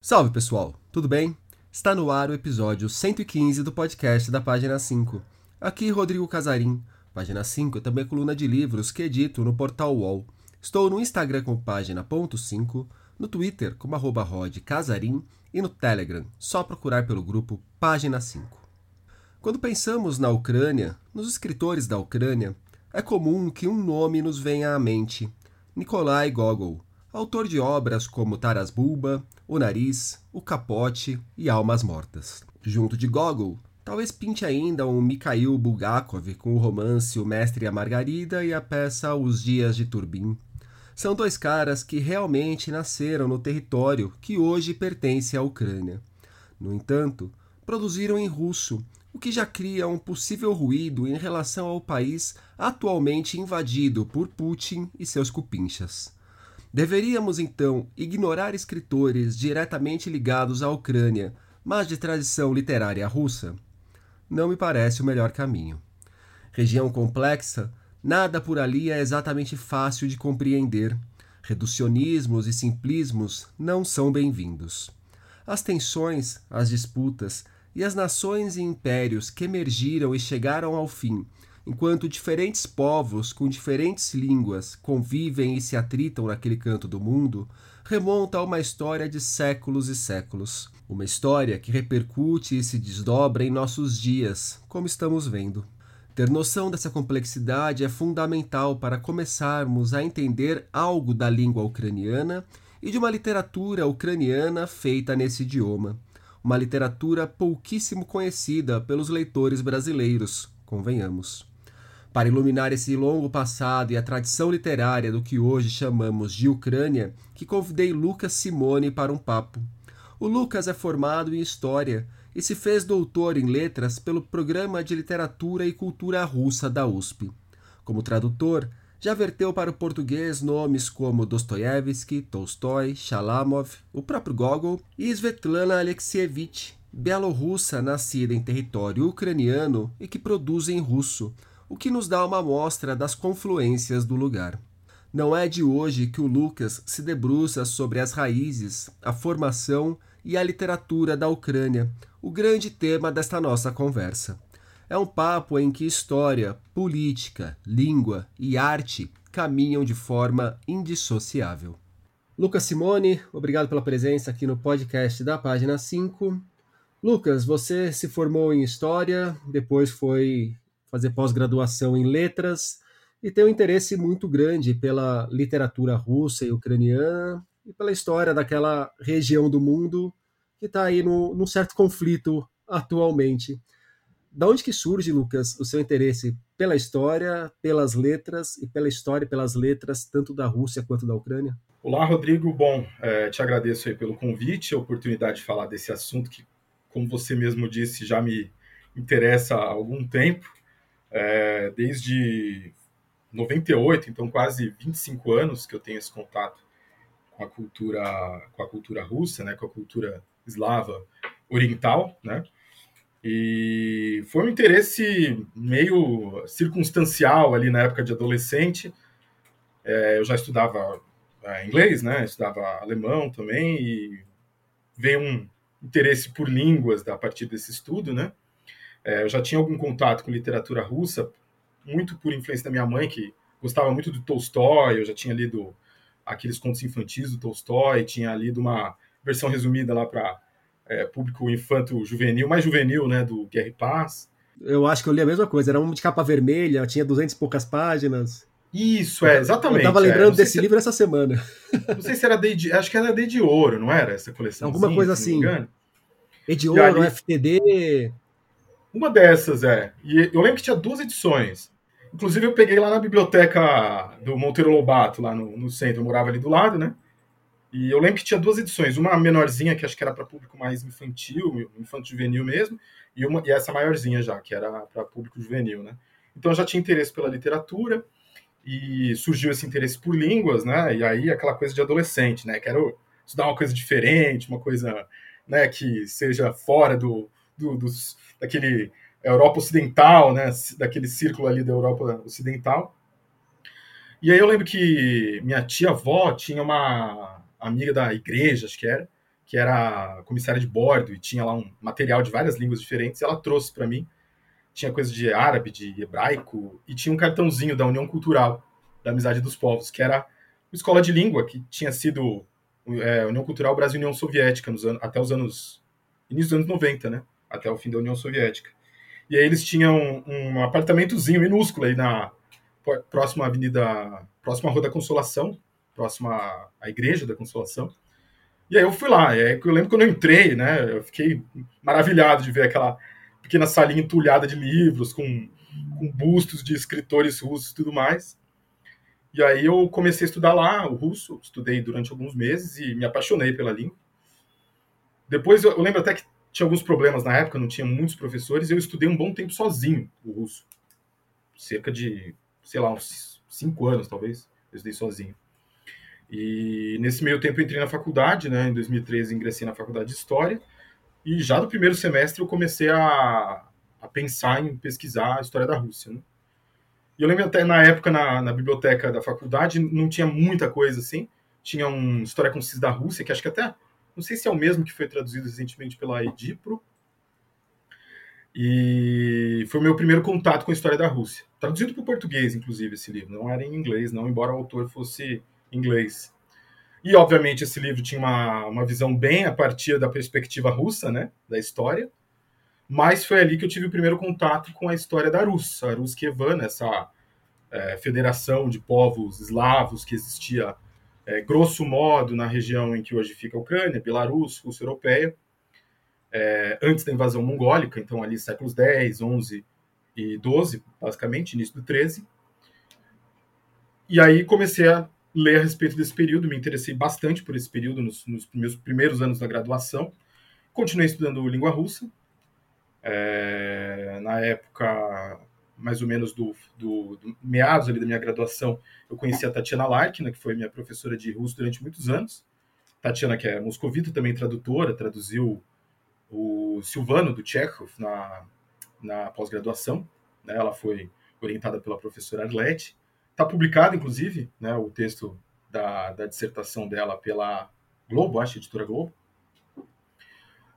Salve pessoal, tudo bem? Está no ar o episódio 115 do podcast da Página 5. Aqui Rodrigo Casarim. Página 5 é também coluna de livros que edito no portal UOL. Estou no Instagram com página.5, no Twitter como arroba rodcasarim e no Telegram, só procurar pelo grupo Página 5. Quando pensamos na Ucrânia, nos escritores da Ucrânia, é comum que um nome nos venha à mente: Nikolai Gogol, autor de obras como Taras Bulba, O Nariz, O Capote e Almas Mortas. Junto de Gogol, talvez pinte ainda um Mikhail Bulgakov com o romance O Mestre e a Margarida e a peça Os Dias de Turbin. São dois caras que realmente nasceram no território que hoje pertence à Ucrânia. No entanto, produziram em russo o que já cria um possível ruído em relação ao país atualmente invadido por Putin e seus cupinchas. Deveríamos então ignorar escritores diretamente ligados à Ucrânia, mas de tradição literária russa? Não me parece o melhor caminho. Região complexa, nada por ali é exatamente fácil de compreender. Reducionismos e simplismos não são bem-vindos. As tensões, as disputas, e as nações e impérios que emergiram e chegaram ao fim, enquanto diferentes povos com diferentes línguas convivem e se atritam naquele canto do mundo, remonta a uma história de séculos e séculos. Uma história que repercute e se desdobra em nossos dias, como estamos vendo. Ter noção dessa complexidade é fundamental para começarmos a entender algo da língua ucraniana e de uma literatura ucraniana feita nesse idioma uma literatura pouquíssimo conhecida pelos leitores brasileiros, convenhamos. Para iluminar esse longo passado e a tradição literária do que hoje chamamos de Ucrânia, que convidei Lucas Simone para um papo. O Lucas é formado em História e se fez doutor em Letras pelo Programa de Literatura e Cultura Russa da USP. Como tradutor, já verteu para o português nomes como Dostoiévski, Tolstói, Shalamov, o próprio Gogol e Svetlana Alexievich, bielorrussa nascida em território ucraniano e que produz em russo, o que nos dá uma amostra das confluências do lugar. Não é de hoje que o Lucas se debruça sobre as raízes, a formação e a literatura da Ucrânia, o grande tema desta nossa conversa. É um papo em que história, política, língua e arte caminham de forma indissociável. Lucas Simone, obrigado pela presença aqui no podcast da página 5. Lucas, você se formou em História, depois foi fazer pós-graduação em Letras e tem um interesse muito grande pela literatura russa e ucraniana e pela história daquela região do mundo que está aí no, num certo conflito atualmente. Da onde que surge, Lucas, o seu interesse pela história, pelas letras e pela história e pelas letras, tanto da Rússia quanto da Ucrânia? Olá, Rodrigo. Bom, é, te agradeço aí pelo convite, a oportunidade de falar desse assunto que, como você mesmo disse, já me interessa há algum tempo, é, desde 98, então quase 25 anos que eu tenho esse contato com a cultura, com a cultura russa, né, com a cultura eslava oriental, né? E foi um interesse meio circunstancial ali na época de adolescente. É, eu já estudava é, inglês, né? Estudava alemão também e veio um interesse por línguas a partir desse estudo, né? É, eu já tinha algum contato com literatura russa, muito por influência da minha mãe, que gostava muito do Tolstói, eu já tinha lido aqueles contos infantis do Tolstói, tinha lido uma versão resumida lá para é, público infanto-juvenil, mais juvenil, né, do Guerra e Paz. Eu acho que eu li a mesma coisa, era um de capa vermelha, tinha 200 e poucas páginas. Isso, é, exatamente. Eu tava lembrando é. desse se... livro essa semana. Não sei se era de, acho que era D de Ouro, não era essa coleção? Alguma coisa assim. E de Ouro, ali... FTD. Uma dessas, é. E eu lembro que tinha duas edições. Inclusive, eu peguei lá na biblioteca do Monteiro Lobato, lá no, no centro, eu morava ali do lado, né? E eu lembro que tinha duas edições, uma menorzinha, que acho que era para público mais infantil, infanto juvenil mesmo, e, uma, e essa maiorzinha já, que era para público juvenil, né? Então eu já tinha interesse pela literatura, e surgiu esse interesse por línguas, né? E aí aquela coisa de adolescente, né? Quero estudar uma coisa diferente, uma coisa né, que seja fora do, do daquele Europa Ocidental, né? Daquele círculo ali da Europa Ocidental. E aí eu lembro que minha tia-avó tinha uma amiga da igreja, acho que era, que era comissária de bordo e tinha lá um material de várias línguas diferentes. Ela trouxe para mim. Tinha coisa de árabe, de hebraico, e tinha um cartãozinho da União Cultural da Amizade dos Povos, que era uma escola de língua que tinha sido é, União Cultural Brasil União Soviética nos anos, até os anos início dos anos 90, né? Até o fim da União Soviética. E aí eles tinham um apartamentozinho minúsculo aí na próxima avenida, próxima Rua da Consolação, próxima à Igreja da Consolação. E aí eu fui lá, eu lembro quando eu entrei, né, eu fiquei maravilhado de ver aquela pequena salinha entulhada de livros, com, com bustos de escritores russos e tudo mais. E aí eu comecei a estudar lá o russo, estudei durante alguns meses e me apaixonei pela língua. Depois eu lembro até que tinha alguns problemas na época, não tinha muitos professores, eu estudei um bom tempo sozinho o russo. Cerca de sei lá, uns cinco anos, talvez, eu estudei sozinho. E nesse meio tempo entrei na faculdade, né? Em 2013 ingressei na faculdade de História. E já no primeiro semestre eu comecei a, a pensar em pesquisar a história da Rússia, né? E eu lembro até na época, na, na biblioteca da faculdade, não tinha muita coisa assim. Tinha um História Concisa da Rússia, que acho que até, não sei se é o mesmo que foi traduzido recentemente pela Edipro, e foi o meu primeiro contato com a história da Rússia. Traduzido para o português, inclusive, esse livro. Não era em inglês, não, embora o autor fosse inglês. E, obviamente, esse livro tinha uma, uma visão bem a partir da perspectiva russa, né, da história. Mas foi ali que eu tive o primeiro contato com a história da Rus, a Ruskevana, essa é, federação de povos eslavos que existia, é, grosso modo, na região em que hoje fica a Ucrânia, Belarus, Rússia Europeia é, antes da invasão mongólica, então ali séculos 10, 11 e 12, basicamente, início do 13. E aí comecei a ler a respeito desse período, me interessei bastante por esse período nos, nos meus primeiros anos da graduação. Continuei estudando língua russa. É, na época, mais ou menos do, do, do, meados ali da minha graduação, eu conheci a Tatiana Larkina, que foi minha professora de russo durante muitos anos. Tatiana, que é moscovita, também tradutora, traduziu o Silvano, do Chekhov, na, na pós-graduação. Né? Ela foi orientada pela professora Arlete. Está publicado, inclusive, né, o texto da, da dissertação dela pela Globo, acho, editora Globo.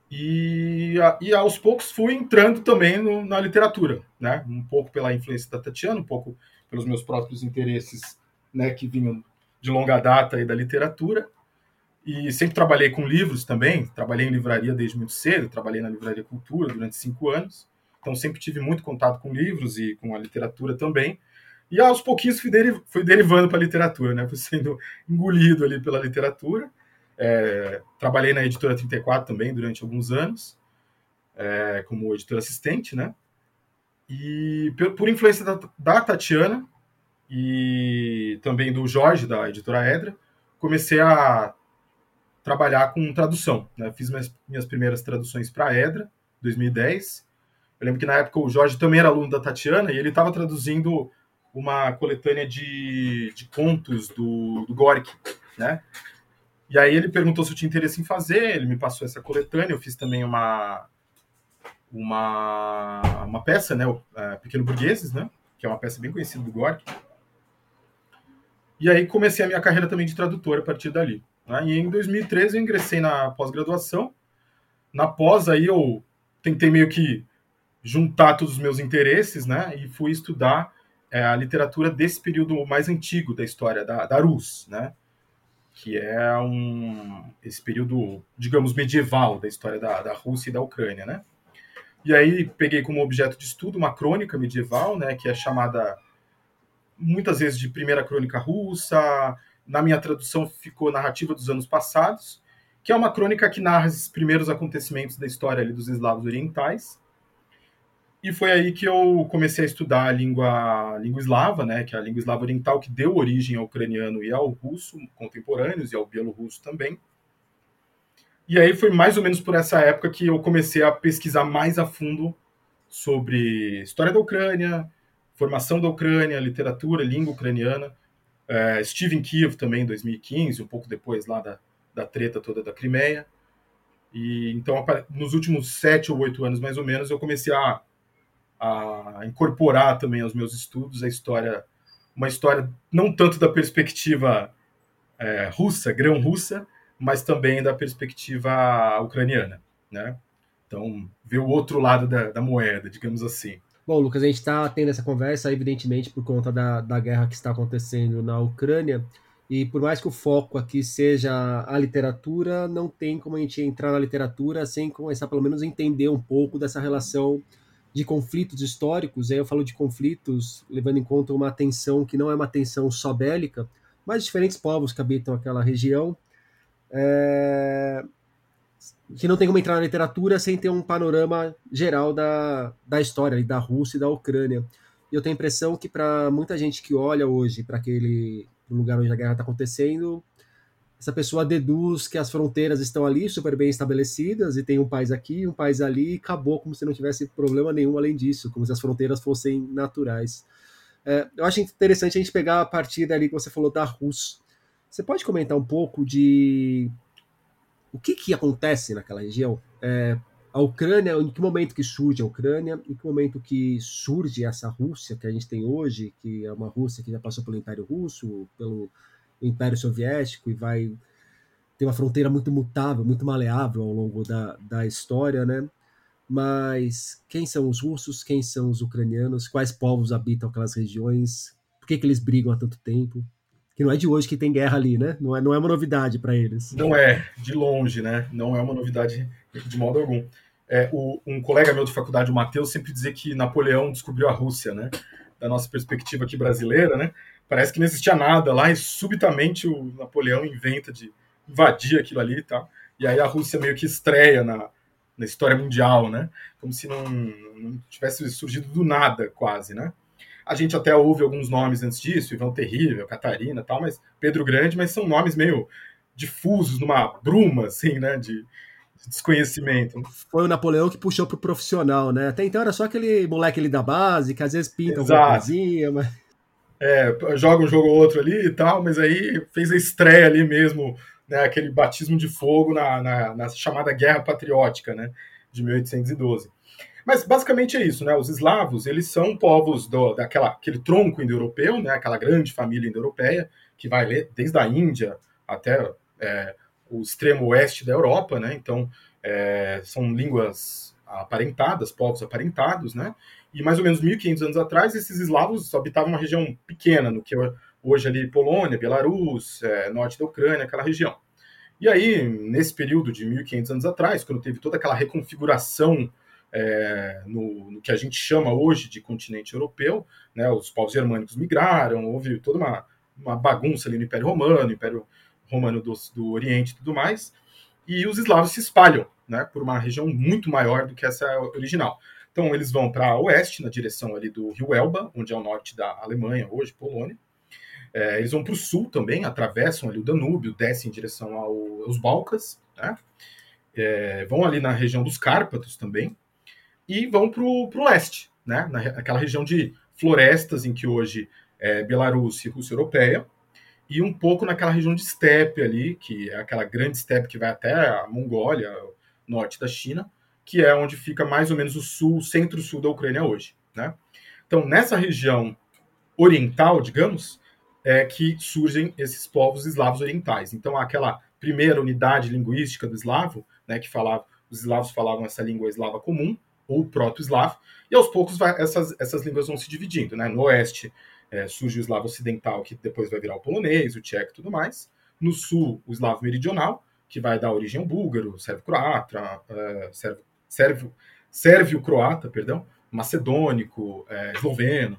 E, e aos poucos fui entrando também no, na literatura, né? Um pouco pela influência da Tatiana, um pouco pelos meus próprios interesses, né, que vinham de longa data aí da literatura. E sempre trabalhei com livros também, trabalhei em livraria desde muito cedo, trabalhei na Livraria Cultura durante cinco anos, então sempre tive muito contato com livros e com a literatura também. E aos pouquinhos fui, deri fui derivando para a literatura, né? Fui sendo engolido ali pela literatura. É, trabalhei na editora 34 também durante alguns anos, é, como editor assistente, né? E por, por influência da, da, Tatiana e também do Jorge, da editora Edra, comecei a trabalhar com tradução. Né? Fiz minhas, minhas primeiras traduções para a Edra, 2010. Eu lembro que na época o Jorge também era aluno da Tatiana e ele estava traduzindo uma coletânea de, de contos do, do Gorky, né? E aí ele perguntou se eu tinha interesse em fazer, ele me passou essa coletânea, eu fiz também uma uma, uma peça, né, o é, Pequeno Burgueses, né, que é uma peça bem conhecida do Gorky. E aí comecei a minha carreira também de tradutor a partir dali. Né? E em 2013 eu ingressei na pós-graduação. Na pós aí eu tentei meio que juntar todos os meus interesses, né? E fui estudar é, a literatura desse período mais antigo da história da, da Rus, né? Que é um esse período, digamos, medieval da história da, da Rússia e da Ucrânia, né? E aí peguei como objeto de estudo uma crônica medieval, né? Que é chamada muitas vezes de Primeira Crônica Russa, na minha tradução ficou Narrativa dos Anos Passados, que é uma crônica que narra os primeiros acontecimentos da história ali dos eslavos orientais. E foi aí que eu comecei a estudar a língua, a língua eslava, né, que é a língua eslava oriental que deu origem ao ucraniano e ao russo contemporâneos e ao bielorrusso também. E aí foi mais ou menos por essa época que eu comecei a pesquisar mais a fundo sobre história da Ucrânia, formação da Ucrânia, literatura, língua ucraniana, é, estive em Kiev também em 2015, um pouco depois lá da, da treta toda da Crimeia. E então, nos últimos sete ou oito anos, mais ou menos, eu comecei a, a incorporar também aos meus estudos a história uma história não tanto da perspectiva é, russa, grão-russa, mas também da perspectiva ucraniana, né? Então, ver o outro lado da, da moeda, digamos assim. Bom, Lucas, a gente está tendo essa conversa, evidentemente, por conta da, da guerra que está acontecendo na Ucrânia. E por mais que o foco aqui seja a literatura, não tem como a gente entrar na literatura sem começar, pelo menos, a entender um pouco dessa relação de conflitos históricos. Aí eu falo de conflitos levando em conta uma tensão que não é uma tensão só bélica, mas diferentes povos que habitam aquela região. É... Que não tem como entrar na literatura sem ter um panorama geral da, da história da Rússia e da Ucrânia. E eu tenho a impressão que, para muita gente que olha hoje para aquele lugar onde a guerra está acontecendo, essa pessoa deduz que as fronteiras estão ali super bem estabelecidas e tem um país aqui, um país ali, e acabou como se não tivesse problema nenhum além disso, como se as fronteiras fossem naturais. É, eu acho interessante a gente pegar a partir dali que você falou da Rússia. Você pode comentar um pouco de o que, que acontece naquela região? É, a Ucrânia, em que momento que surge a Ucrânia, em que momento que surge essa Rússia que a gente tem hoje, que é uma Rússia que já passou pelo Império Russo, pelo Império Soviético e vai ter uma fronteira muito mutável, muito maleável ao longo da, da história, né? Mas quem são os russos, quem são os ucranianos, quais povos habitam aquelas regiões, por que, que eles brigam há tanto tempo? Que não é de hoje que tem guerra ali, né? Não é, não é uma novidade para eles. Não é, de longe, né? Não é uma novidade de modo algum. É, o, um colega meu de faculdade, o Matheus, sempre dizia que Napoleão descobriu a Rússia, né? Da nossa perspectiva aqui brasileira, né? Parece que não existia nada lá e subitamente o Napoleão inventa de invadir aquilo ali e tá? tal. E aí a Rússia meio que estreia na, na história mundial, né? Como se não, não tivesse surgido do nada, quase, né? A gente até ouve alguns nomes antes disso, Ivan Terrível, Catarina tal, mas Pedro Grande, mas são nomes meio difusos, numa bruma, assim, né? De, desconhecimento. Foi o Napoleão que puxou pro profissional, né? Até então era só aquele moleque ali da base, que às vezes pinta Exato. alguma coisinha, mas... É, joga um jogo ou outro ali e tal, mas aí fez a estreia ali mesmo, né, aquele batismo de fogo na, na, na chamada Guerra Patriótica, né, de 1812. Mas basicamente é isso, né? Os eslavos, eles são povos do, daquela aquele tronco indo-europeu, né? Aquela grande família indo-europeia que vai desde a Índia até é, o extremo oeste da Europa, né? Então, é, são línguas aparentadas, povos aparentados, né? E mais ou menos 1.500 anos atrás, esses eslavos habitavam uma região pequena, no que hoje ali Polônia, Belarus, é, norte da Ucrânia, aquela região. E aí, nesse período de 1.500 anos atrás, quando teve toda aquela reconfiguração é, no, no, que a gente chama hoje de continente europeu, né, os povos germânicos migraram, houve toda uma, uma bagunça ali no Império Romano, Império romano do, do Oriente e tudo mais, e os eslavos se espalham né, por uma região muito maior do que essa original. Então eles vão para oeste, na direção ali do rio Elba, onde é o norte da Alemanha, hoje Polônia. É, eles vão para o sul também, atravessam ali o Danúbio, descem em direção ao, aos Balcãs, né? é, vão ali na região dos Cárpatos também, e vão para o leste, né? naquela região de florestas em que hoje é Belarus e Rússia Europeia, e um pouco naquela região de steppe ali, que é aquela grande steppe que vai até a Mongólia, norte da China, que é onde fica mais ou menos o sul, centro-sul da Ucrânia hoje, né? Então, nessa região oriental, digamos, é que surgem esses povos eslavos orientais. Então, aquela primeira unidade linguística do eslavo, né, que falava, os eslavos falavam essa língua eslava comum, ou proto-eslavo, e aos poucos vai, essas, essas línguas vão se dividindo, né? No oeste é, surge o eslavo ocidental, que depois vai virar o polonês, o tcheco e tudo mais. No sul, o eslavo meridional, que vai dar origem ao búlgaro, sérvio-croata, é, sérvio, sérvio-croata, perdão, macedônico, é, esloveno.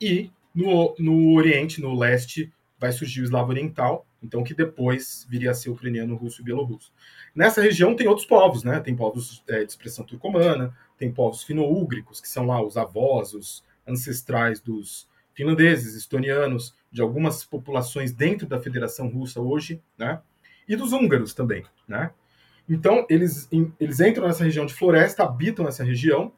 E no, no Oriente, no leste, vai surgir o eslavo oriental, então que depois viria a ser ucraniano, russo e bielorrusso. Nessa região tem outros povos, né? Tem povos é, de expressão turcomana, tem povos fino-úgricos, que são lá os avós, os ancestrais dos finlandeses, estonianos, de algumas populações dentro da Federação Russa hoje, né? E dos húngaros também, né? Então, eles, eles entram nessa região de floresta, habitam essa região,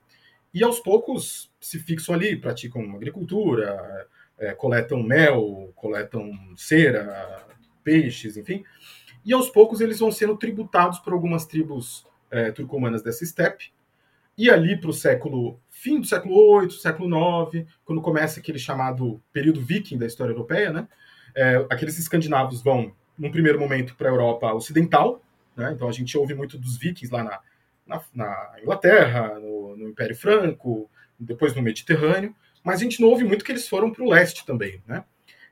e aos poucos se fixam ali, praticam agricultura, é, coletam mel, coletam cera, peixes, enfim. E aos poucos eles vão sendo tributados por algumas tribos é, turcomanas dessa estepe, E ali para o século fim do século VIII, século IX, quando começa aquele chamado período viking da história europeia, né? É, aqueles escandinavos vão, num primeiro momento, para a Europa Ocidental, né? Então a gente ouve muito dos vikings lá na, na, na Inglaterra, no, no, Império Franco, depois no Mediterrâneo, mas a gente não ouve muito que eles foram para o leste também, né?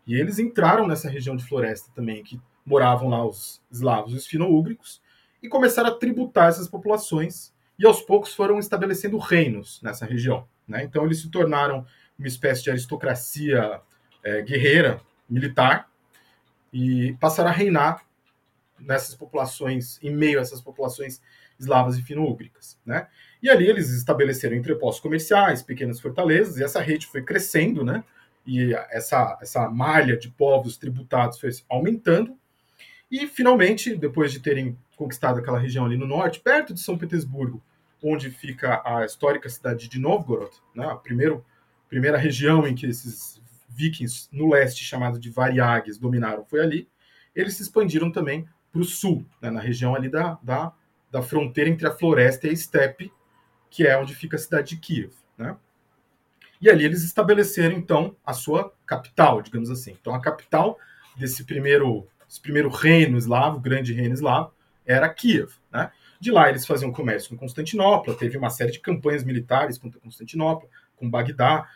E eles entraram nessa região de floresta também, que moravam lá os eslavos e os fino-úgricos, e começaram a tributar essas populações, e aos poucos foram estabelecendo reinos nessa região. Né? Então eles se tornaram uma espécie de aristocracia é, guerreira, militar, e passaram a reinar nessas populações, em meio a essas populações eslavas e fino-úgricas. Né? E ali eles estabeleceram entrepostos comerciais, pequenas fortalezas, e essa rede foi crescendo, né? e essa, essa malha de povos tributados foi aumentando. E, finalmente, depois de terem conquistado aquela região ali no norte, perto de São Petersburgo, onde fica a histórica cidade de Novgorod, né? a primeiro, primeira região em que esses vikings no leste, chamado de Variags, dominaram, foi ali. Eles se expandiram também para o sul, né? na região ali da, da, da fronteira entre a floresta e a estepe, que é onde fica a cidade de Kiev. Né? E ali eles estabeleceram, então, a sua capital, digamos assim. Então, a capital desse primeiro, esse primeiro reino eslavo, grande reino eslavo, era Kiev. Né? De lá eles faziam comércio com Constantinopla, teve uma série de campanhas militares contra Constantinopla, com Bagdá.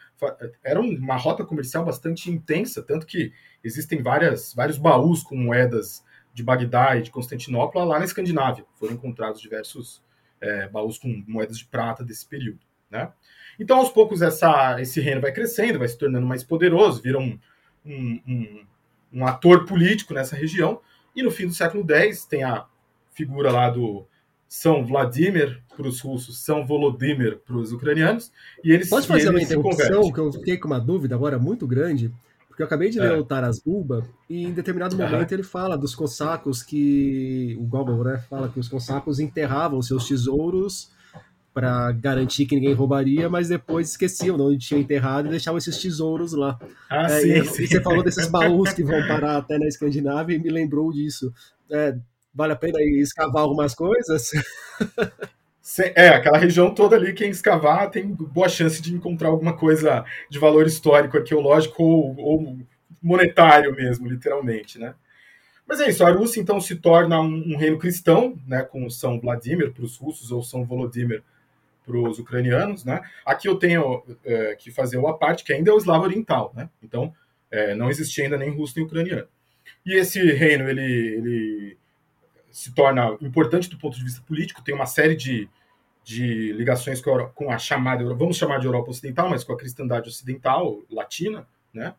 Era uma rota comercial bastante intensa, tanto que existem várias, vários baús com moedas de Bagdá e de Constantinopla lá na Escandinávia. Foram encontrados diversos é, baús com moedas de prata desse período. Né? Então, aos poucos, essa, esse reino vai crescendo, vai se tornando mais poderoso, vira um, um, um, um ator político nessa região. E no fim do século X tem a figura lá do São Vladimir para os russos, São Volodymyr para os ucranianos. E eles Pode fazer eles uma interrupção, que eu fiquei com uma dúvida agora muito grande, porque eu acabei de ler é. o Taras Bulba e em determinado momento ele fala dos cossacos que o Gogol né, fala que os cossacos enterravam seus tesouros para garantir que ninguém roubaria, mas depois esqueciam onde tinha enterrado e deixavam esses tesouros lá. Ah, é, sim, e, sim. e, você falou desses baús que vão parar até na Escandinávia e me lembrou disso. É, vale a pena escavar algumas coisas? É, aquela região toda ali, quem escavar tem boa chance de encontrar alguma coisa de valor histórico, arqueológico ou, ou monetário mesmo, literalmente, né? Mas é isso, a Rússia então se torna um, um reino cristão, né, com São Vladimir para os russos ou São Volodymyr para os ucranianos, né? Aqui eu tenho é, que fazer uma parte que ainda é o eslavo oriental, né? Então é, não existia ainda nem russo nem ucraniano. E esse reino ele, ele se torna importante do ponto de vista político, tem uma série de, de ligações com a, com a chamada, vamos chamar de Europa Ocidental, mas com a cristandade ocidental, latina, né?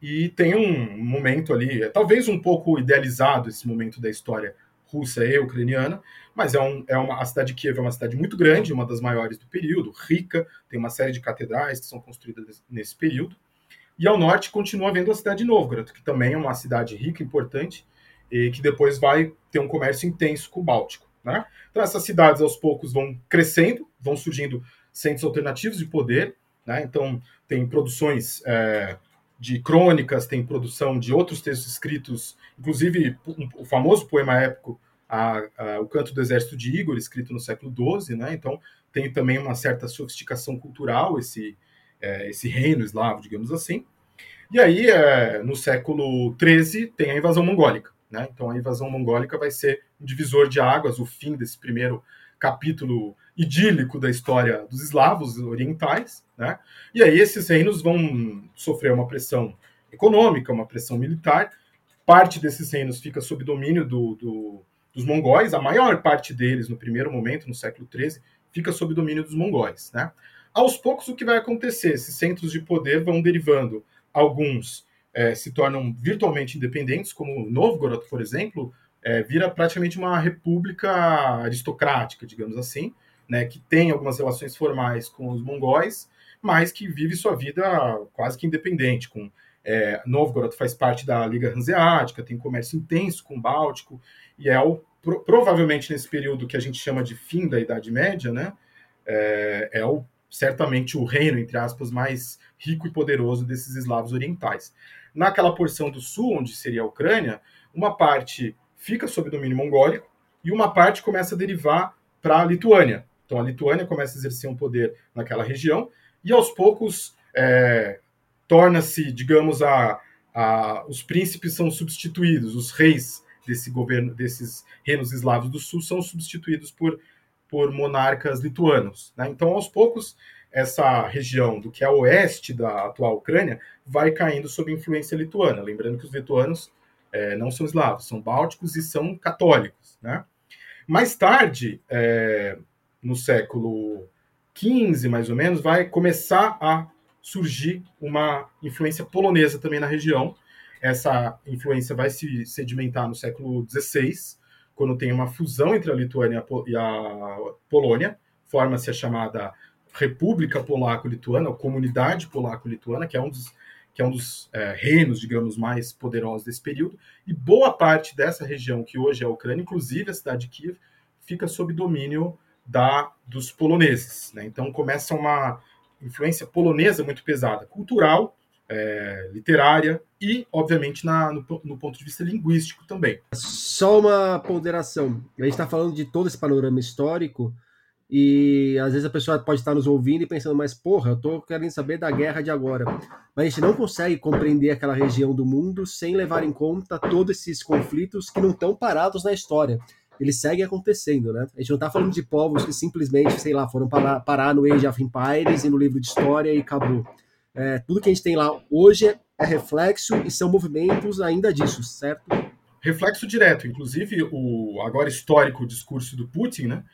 E tem um momento ali, é, talvez um pouco idealizado esse momento da história russa e ucraniana, mas é, um, é uma, a cidade de Kiev é uma cidade muito grande, uma das maiores do período, rica, tem uma série de catedrais que são construídas nesse período. E ao norte continua havendo a cidade de Novgorod, que também é uma cidade rica, importante, e que depois vai ter um comércio intenso com o Báltico. Né? Então essas cidades aos poucos vão crescendo, vão surgindo centros alternativos de poder. Né? Então tem produções é, de crônicas, tem produção de outros textos escritos, inclusive o famoso poema épico a, a, O Canto do Exército de Igor, escrito no século XII, né? então tem também uma certa sofisticação cultural esse, é, esse reino eslavo, digamos assim. E aí, é, no século XIII, tem a invasão mongólica. Né? Então, a invasão mongólica vai ser um divisor de águas, o fim desse primeiro capítulo idílico da história dos eslavos orientais, né? E aí esses reinos vão sofrer uma pressão econômica, uma pressão militar. Parte desses reinos fica sob domínio do, do, dos mongóis, a maior parte deles, no primeiro momento, no século XIII, fica sob domínio dos mongóis, né? Aos poucos, o que vai acontecer? Esses centros de poder vão derivando. Alguns é, se tornam virtualmente independentes, como Novgorod, por exemplo, é, vira praticamente uma república aristocrática, digamos assim, né, que tem algumas relações formais com os mongóis, mas que vive sua vida quase que independente. Com é, Novgorod faz parte da Liga Hanseática, tem comércio intenso com o Báltico, e é o, pro, provavelmente nesse período que a gente chama de fim da Idade Média, né, é, é o, certamente o reino, entre aspas, mais rico e poderoso desses eslavos orientais. Naquela porção do sul, onde seria a Ucrânia, uma parte fica sob domínio mongólico e uma parte começa a derivar para a Lituânia, Então a Lituânia começa a exercer um poder naquela região e aos poucos é, torna-se, digamos, a, a, os príncipes são substituídos, os reis desse governo, desses reinos eslavos do sul são substituídos por, por monarcas lituanos. Né? Então, aos poucos, essa região do que é oeste da atual Ucrânia vai caindo sob influência lituana. Lembrando que os lituanos é, não são eslavos, são bálticos e são católicos. Né? Mais tarde, é, no século XV, mais ou menos, vai começar a surgir uma influência polonesa também na região. Essa influência vai se sedimentar no século XVI, quando tem uma fusão entre a Lituânia e a Polônia, forma-se a chamada República Polaco-Lituana, Comunidade Polaco-Lituana, que é um dos, que é um dos é, reinos, digamos, mais poderosos desse período, e boa parte dessa região, que hoje é a Ucrânia, inclusive a cidade de Kiev, fica sob domínio da dos poloneses. Né? Então começa uma influência polonesa muito pesada, cultural, é, literária e, obviamente, na, no, no, ponto de vista linguístico também. Só uma ponderação. A gente está falando de todo esse panorama histórico e às vezes a pessoa pode estar nos ouvindo e pensando, mas porra, eu estou querendo saber da guerra de agora. Mas a gente não consegue compreender aquela região do mundo sem levar em conta todos esses conflitos que não estão parados na história ele segue acontecendo, né? A gente não está falando de povos que simplesmente, sei lá, foram parar, parar no Age of Empires e no livro de história e acabou. É, tudo que a gente tem lá hoje é reflexo e são movimentos ainda disso, certo? Reflexo direto, inclusive o agora histórico discurso do Putin, né?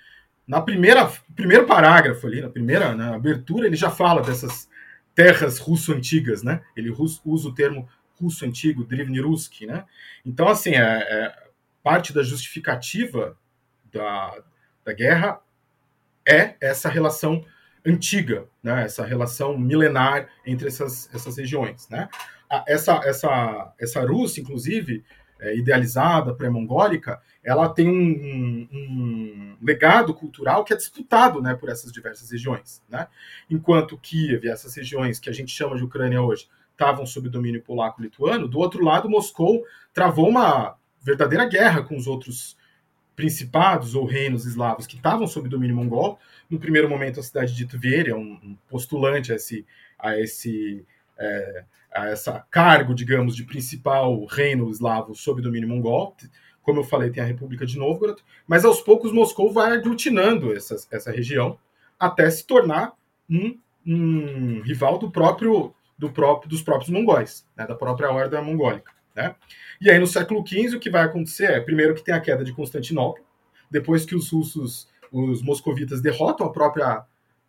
Na primeira primeiro parágrafo ali, na primeira na abertura, ele já fala dessas terras russo-antigas, né? Ele usa o termo russo antigo, Drivny Ruski, né? Então, assim, é, é parte da justificativa da, da guerra é essa relação antiga, né? essa relação milenar entre essas, essas regiões. Né? Essa, essa, essa Rússia, inclusive, é, idealizada, pré-mongólica, ela tem um, um, legado cultural que é disputado né, por essas diversas regiões. Né? Enquanto Kiev essas regiões que a gente chama de Ucrânia hoje estavam sob domínio polaco-lituano, do outro lado, Moscou travou uma verdadeira guerra com os outros principados ou reinos eslavos que estavam sob domínio mongol. No primeiro momento, a cidade de Tver é um postulante a esse, a esse é, a essa cargo, digamos, de principal reino eslavo sob domínio mongol. Como eu falei, tem a República de Novgorod, mas aos poucos Moscou vai aglutinando essa, essa região até se tornar um, um rival do próprio, do próprio dos próprios mongóis, né, da própria horda mongólica. Né? E aí, no século XV, o que vai acontecer é, primeiro, que tem a queda de Constantinopla, depois que os russos, os moscovitas, derrotam a própria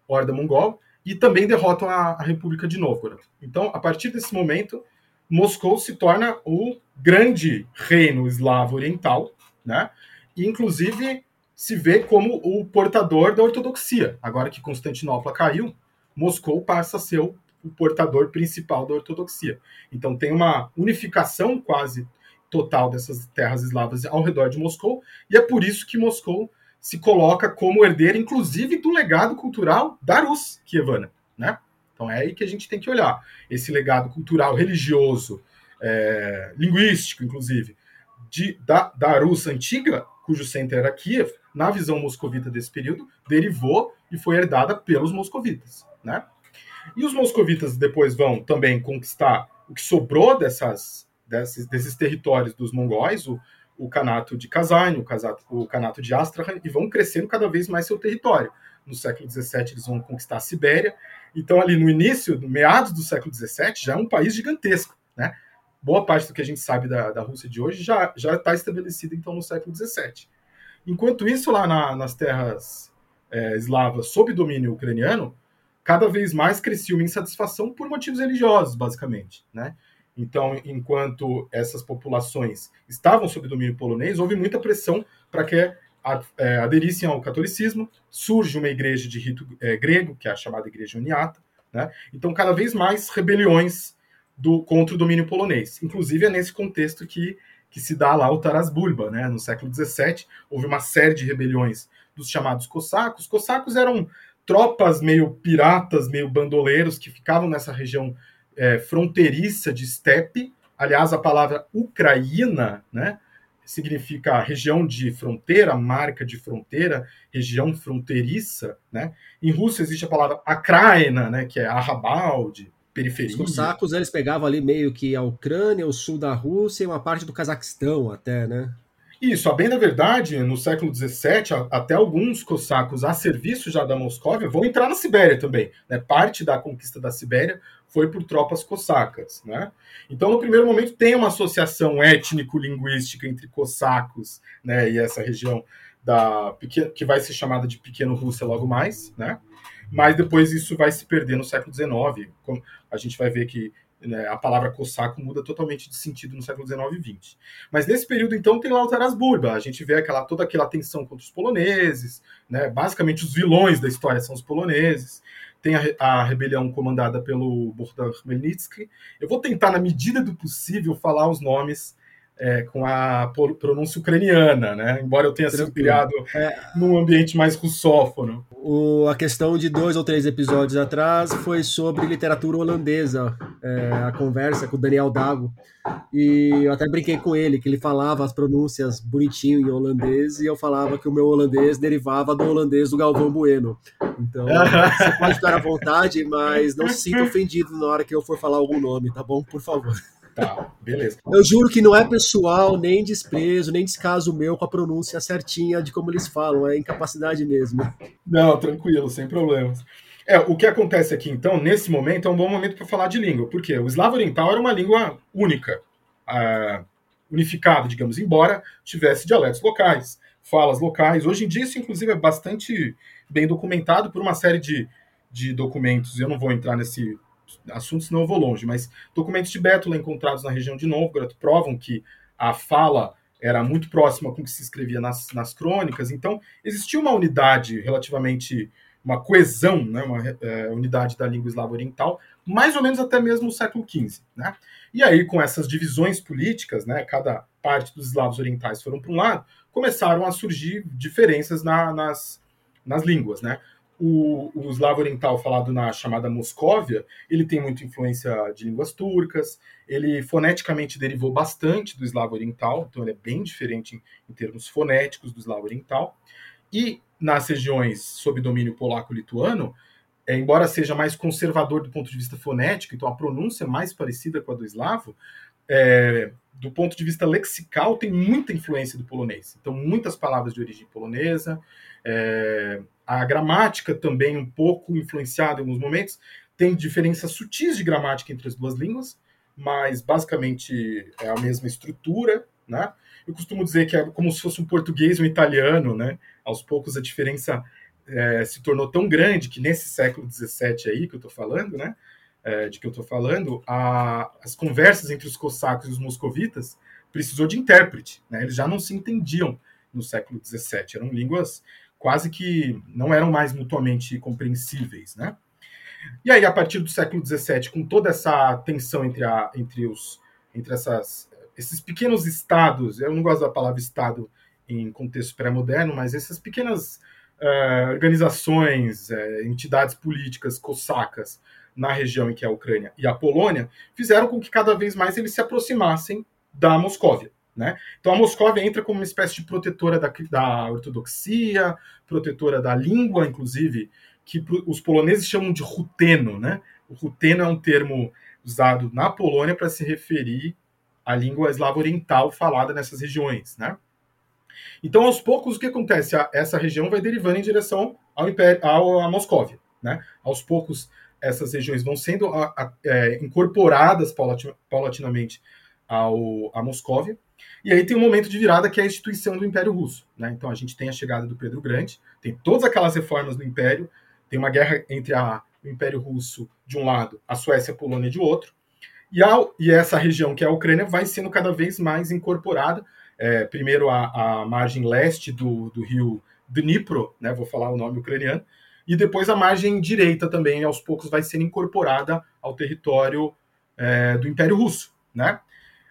horda mongol e também derrotam a, a República de Novgorod. Então, a partir desse momento, Moscou se torna o grande reino eslavo oriental, né? E, inclusive, se vê como o portador da ortodoxia. Agora que Constantinopla caiu, Moscou passa a ser o o portador principal da ortodoxia. Então tem uma unificação quase total dessas terras eslavas ao redor de Moscou, e é por isso que Moscou se coloca como herdeiro, inclusive, do legado cultural da Rus Kievana, né? Então é aí que a gente tem que olhar. Esse legado cultural, religioso, é, linguístico, inclusive, de, da, da Rus antiga, cujo centro era Kiev, na visão moscovita desse período, derivou e foi herdada pelos moscovitas, né? E os moscovitas depois vão também conquistar o que sobrou dessas, desses, desses territórios dos mongóis, o, o Kanato de Kazan, o, o Kanato de Astrakhan, e vão crescendo cada vez mais seu território. No século XVII, eles vão conquistar a Sibéria. Então, ali no início, no meados do século XVII, já é um país gigantesco. Né? Boa parte do que a gente sabe da, da Rússia de hoje já está estabelecido, então, no século XVII. Enquanto isso, lá na, nas terras é, eslavas sob domínio ucraniano, cada vez mais crescia uma insatisfação por motivos religiosos, basicamente, né? Então, enquanto essas populações estavam sob domínio polonês, houve muita pressão para que aderissem ao catolicismo. Surge uma igreja de rito é, grego, que é a chamada Igreja Uniata. Né? Então, cada vez mais rebeliões do, contra o domínio polonês. Inclusive, é nesse contexto que, que se dá lá o Taras Bulba. Né? No século XVII, houve uma série de rebeliões dos chamados cossacos. Os cossacos eram tropas meio piratas, meio bandoleiros que ficavam nessa região é, fronteiriça de steppe. Aliás, a palavra Ucraína, né, significa região de fronteira, marca de fronteira, região fronteiriça, né? Em russo existe a palavra akraina, né, que é arrabalde, periferia. Os cossacos, eles pegavam ali meio que a Ucrânia, o sul da Rússia e uma parte do Cazaquistão até, né? Isso, a bem da verdade, no século XVII, até alguns cossacos a serviço já da Moscóvia vão entrar na Sibéria também. Né? Parte da conquista da Sibéria foi por tropas cossacas. Né? Então, no primeiro momento, tem uma associação étnico-linguística entre cossacos né, e essa região da que vai ser chamada de Pequeno Rússia logo mais. Né? Mas depois isso vai se perder no século XIX. A gente vai ver que né, a palavra cossaco muda totalmente de sentido no século XIX e XX. Mas nesse período, então, tem lá o Taras Burba. A gente vê aquela, toda aquela tensão contra os poloneses, né, basicamente os vilões da história são os poloneses. Tem a, a rebelião comandada pelo Bogdan Khmelnytsky. Eu vou tentar, na medida do possível, falar os nomes é, com a pronúncia ucraniana, né? Embora eu tenha sido criado é, num ambiente mais russófono. O, a questão de dois ou três episódios atrás foi sobre literatura holandesa, é, a conversa com o Daniel Dago. E eu até brinquei com ele, que ele falava as pronúncias bonitinho em holandês, e eu falava que o meu holandês derivava do holandês do Galvão Bueno. Então, você pode ficar à vontade, mas não se sinta ofendido na hora que eu for falar algum nome, tá bom? Por favor. Tá, beleza. Eu juro que não é pessoal, nem desprezo, nem descaso meu com a pronúncia certinha de como eles falam, é incapacidade mesmo. Não, tranquilo, sem problemas. É, o que acontece aqui, então, nesse momento, é um bom momento para falar de língua, porque o eslavo oriental era uma língua única, uh, unificada, digamos, embora tivesse dialetos locais, falas locais. Hoje em dia, isso, inclusive, é bastante bem documentado por uma série de, de documentos. Eu não vou entrar nesse assuntos não vou longe, mas documentos de Bétula encontrados na região de Novgorod provam que a fala era muito próxima com o que se escrevia nas, nas crônicas, então existia uma unidade relativamente, uma coesão, né, uma é, unidade da língua eslava oriental, mais ou menos até mesmo o século XV. Né? E aí, com essas divisões políticas, né, cada parte dos eslavos orientais foram para um lado, começaram a surgir diferenças na, nas, nas línguas. Né? O, o eslavo oriental falado na chamada Moscóvia, ele tem muita influência de línguas turcas, ele foneticamente derivou bastante do eslavo oriental, então ele é bem diferente em, em termos fonéticos do eslavo oriental. E nas regiões sob domínio polaco-lituano, é, embora seja mais conservador do ponto de vista fonético, então a pronúncia é mais parecida com a do eslavo, é, do ponto de vista lexical, tem muita influência do polonês. Então, muitas palavras de origem polonesa, é, a gramática também um pouco influenciada em alguns momentos, tem diferenças sutis de gramática entre as duas línguas, mas basicamente é a mesma estrutura, né? Eu costumo dizer que é como se fosse um português e um italiano, né? Aos poucos a diferença é, se tornou tão grande que nesse século XVII aí que eu estou falando, né? É, de que eu estou falando, a, as conversas entre os cossacos e os moscovitas precisou de intérprete, né? Eles já não se entendiam no século XVII, eram línguas quase que não eram mais mutuamente compreensíveis, né? E aí, a partir do século XVII, com toda essa tensão entre, a, entre, os, entre essas, esses pequenos estados, eu não gosto da palavra estado em contexto pré-moderno, mas essas pequenas uh, organizações, uh, entidades políticas cossacas na região em que é a Ucrânia e a Polônia, fizeram com que cada vez mais eles se aproximassem da Moscóvia. Né? Então a Moscóvia entra como uma espécie de protetora da, da ortodoxia, protetora da língua, inclusive, que os poloneses chamam de ruteno. Né? O ruteno é um termo usado na Polônia para se referir à língua eslava oriental falada nessas regiões. Né? Então, aos poucos, o que acontece? Essa região vai derivando em direção ao Império, ao, à Moscóvia. Né? Aos poucos, essas regiões vão sendo a, a, é, incorporadas paulatinamente ao, à Moscóvia. E aí tem um momento de virada que é a instituição do Império Russo. Né? Então a gente tem a chegada do Pedro Grande, tem todas aquelas reformas do Império, tem uma guerra entre a, o Império Russo de um lado, a Suécia e a Polônia de outro, e, a, e essa região que é a Ucrânia vai sendo cada vez mais incorporada. É, primeiro a, a, margem leste do, do rio Dnipro, né, vou falar o nome ucraniano, e depois a margem direita também, aos poucos, vai sendo incorporada ao território é, do Império Russo. Né?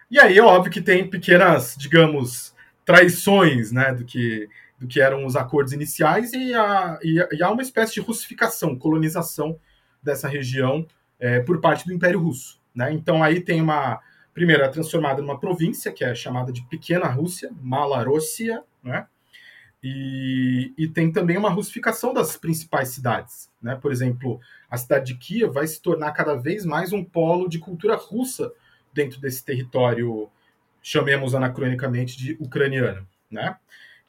E aí é óbvio que tem pequenas, digamos, traições né, do, que, do que eram os acordos iniciais e, a, e, e há uma espécie de russificação, colonização dessa região é, por parte do Império Russo. Né? Então aí tem uma primeiro, é transformada numa província, que é chamada de Pequena Rússia, Malarossia, né? E, e, tem também uma russificação das principais cidades. Né? Por exemplo, a cidade de Kiev vai se tornar cada vez mais um polo de cultura russa dentro desse território, chamemos anacronicamente de ucraniano. Né?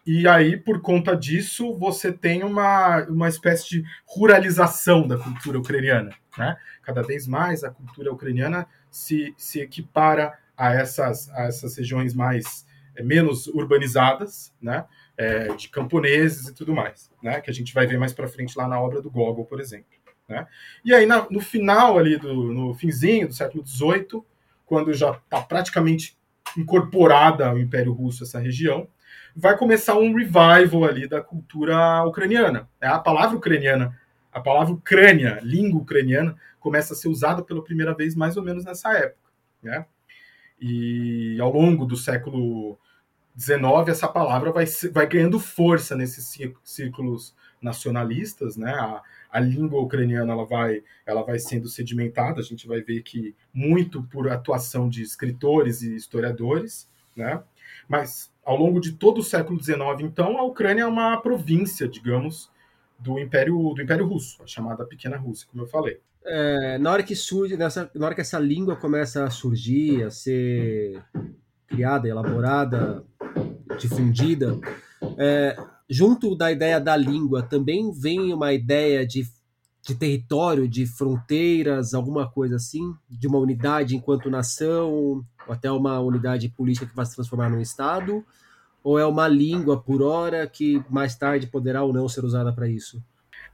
E aí, por conta disso, você tem uma, uma espécie de ruralização da cultura ucraniana. Né? Cada vez mais a cultura ucraniana se, se equipara a essas, a essas regiões mais é, menos urbanizadas, né? É, de camponeses e tudo mais, né? Que a gente vai ver mais para frente lá na obra do Gogol, por exemplo. Né? E aí, na, no final ali, do, no finzinho do século XVIII, quando já está praticamente incorporada ao Império Russo essa região, vai começar um revival ali da cultura ucraniana. É a palavra ucraniana, a palavra Ucrânia, língua ucraniana, começa a ser usada pela primeira vez mais ou menos nessa época. Né? E ao longo do século XIX, essa palavra vai, vai ganhando força nesses círculos nacionalistas, né? A, a língua ucraniana ela vai, ela vai sendo sedimentada. A gente vai ver que muito por atuação de escritores e historiadores, né? Mas ao longo de todo o século XIX, então, a Ucrânia é uma província, digamos, do Império do Império Russo, a chamada Pequena Rússia, como eu falei. É, na hora que surge, nessa, na hora que essa língua começa a surgir, a ser criada, elaborada, difundida, é, junto da ideia da língua também vem uma ideia de, de território, de fronteiras, alguma coisa assim, de uma unidade enquanto nação, ou até uma unidade política que vai se transformar num Estado? Ou é uma língua por hora que mais tarde poderá ou não ser usada para isso?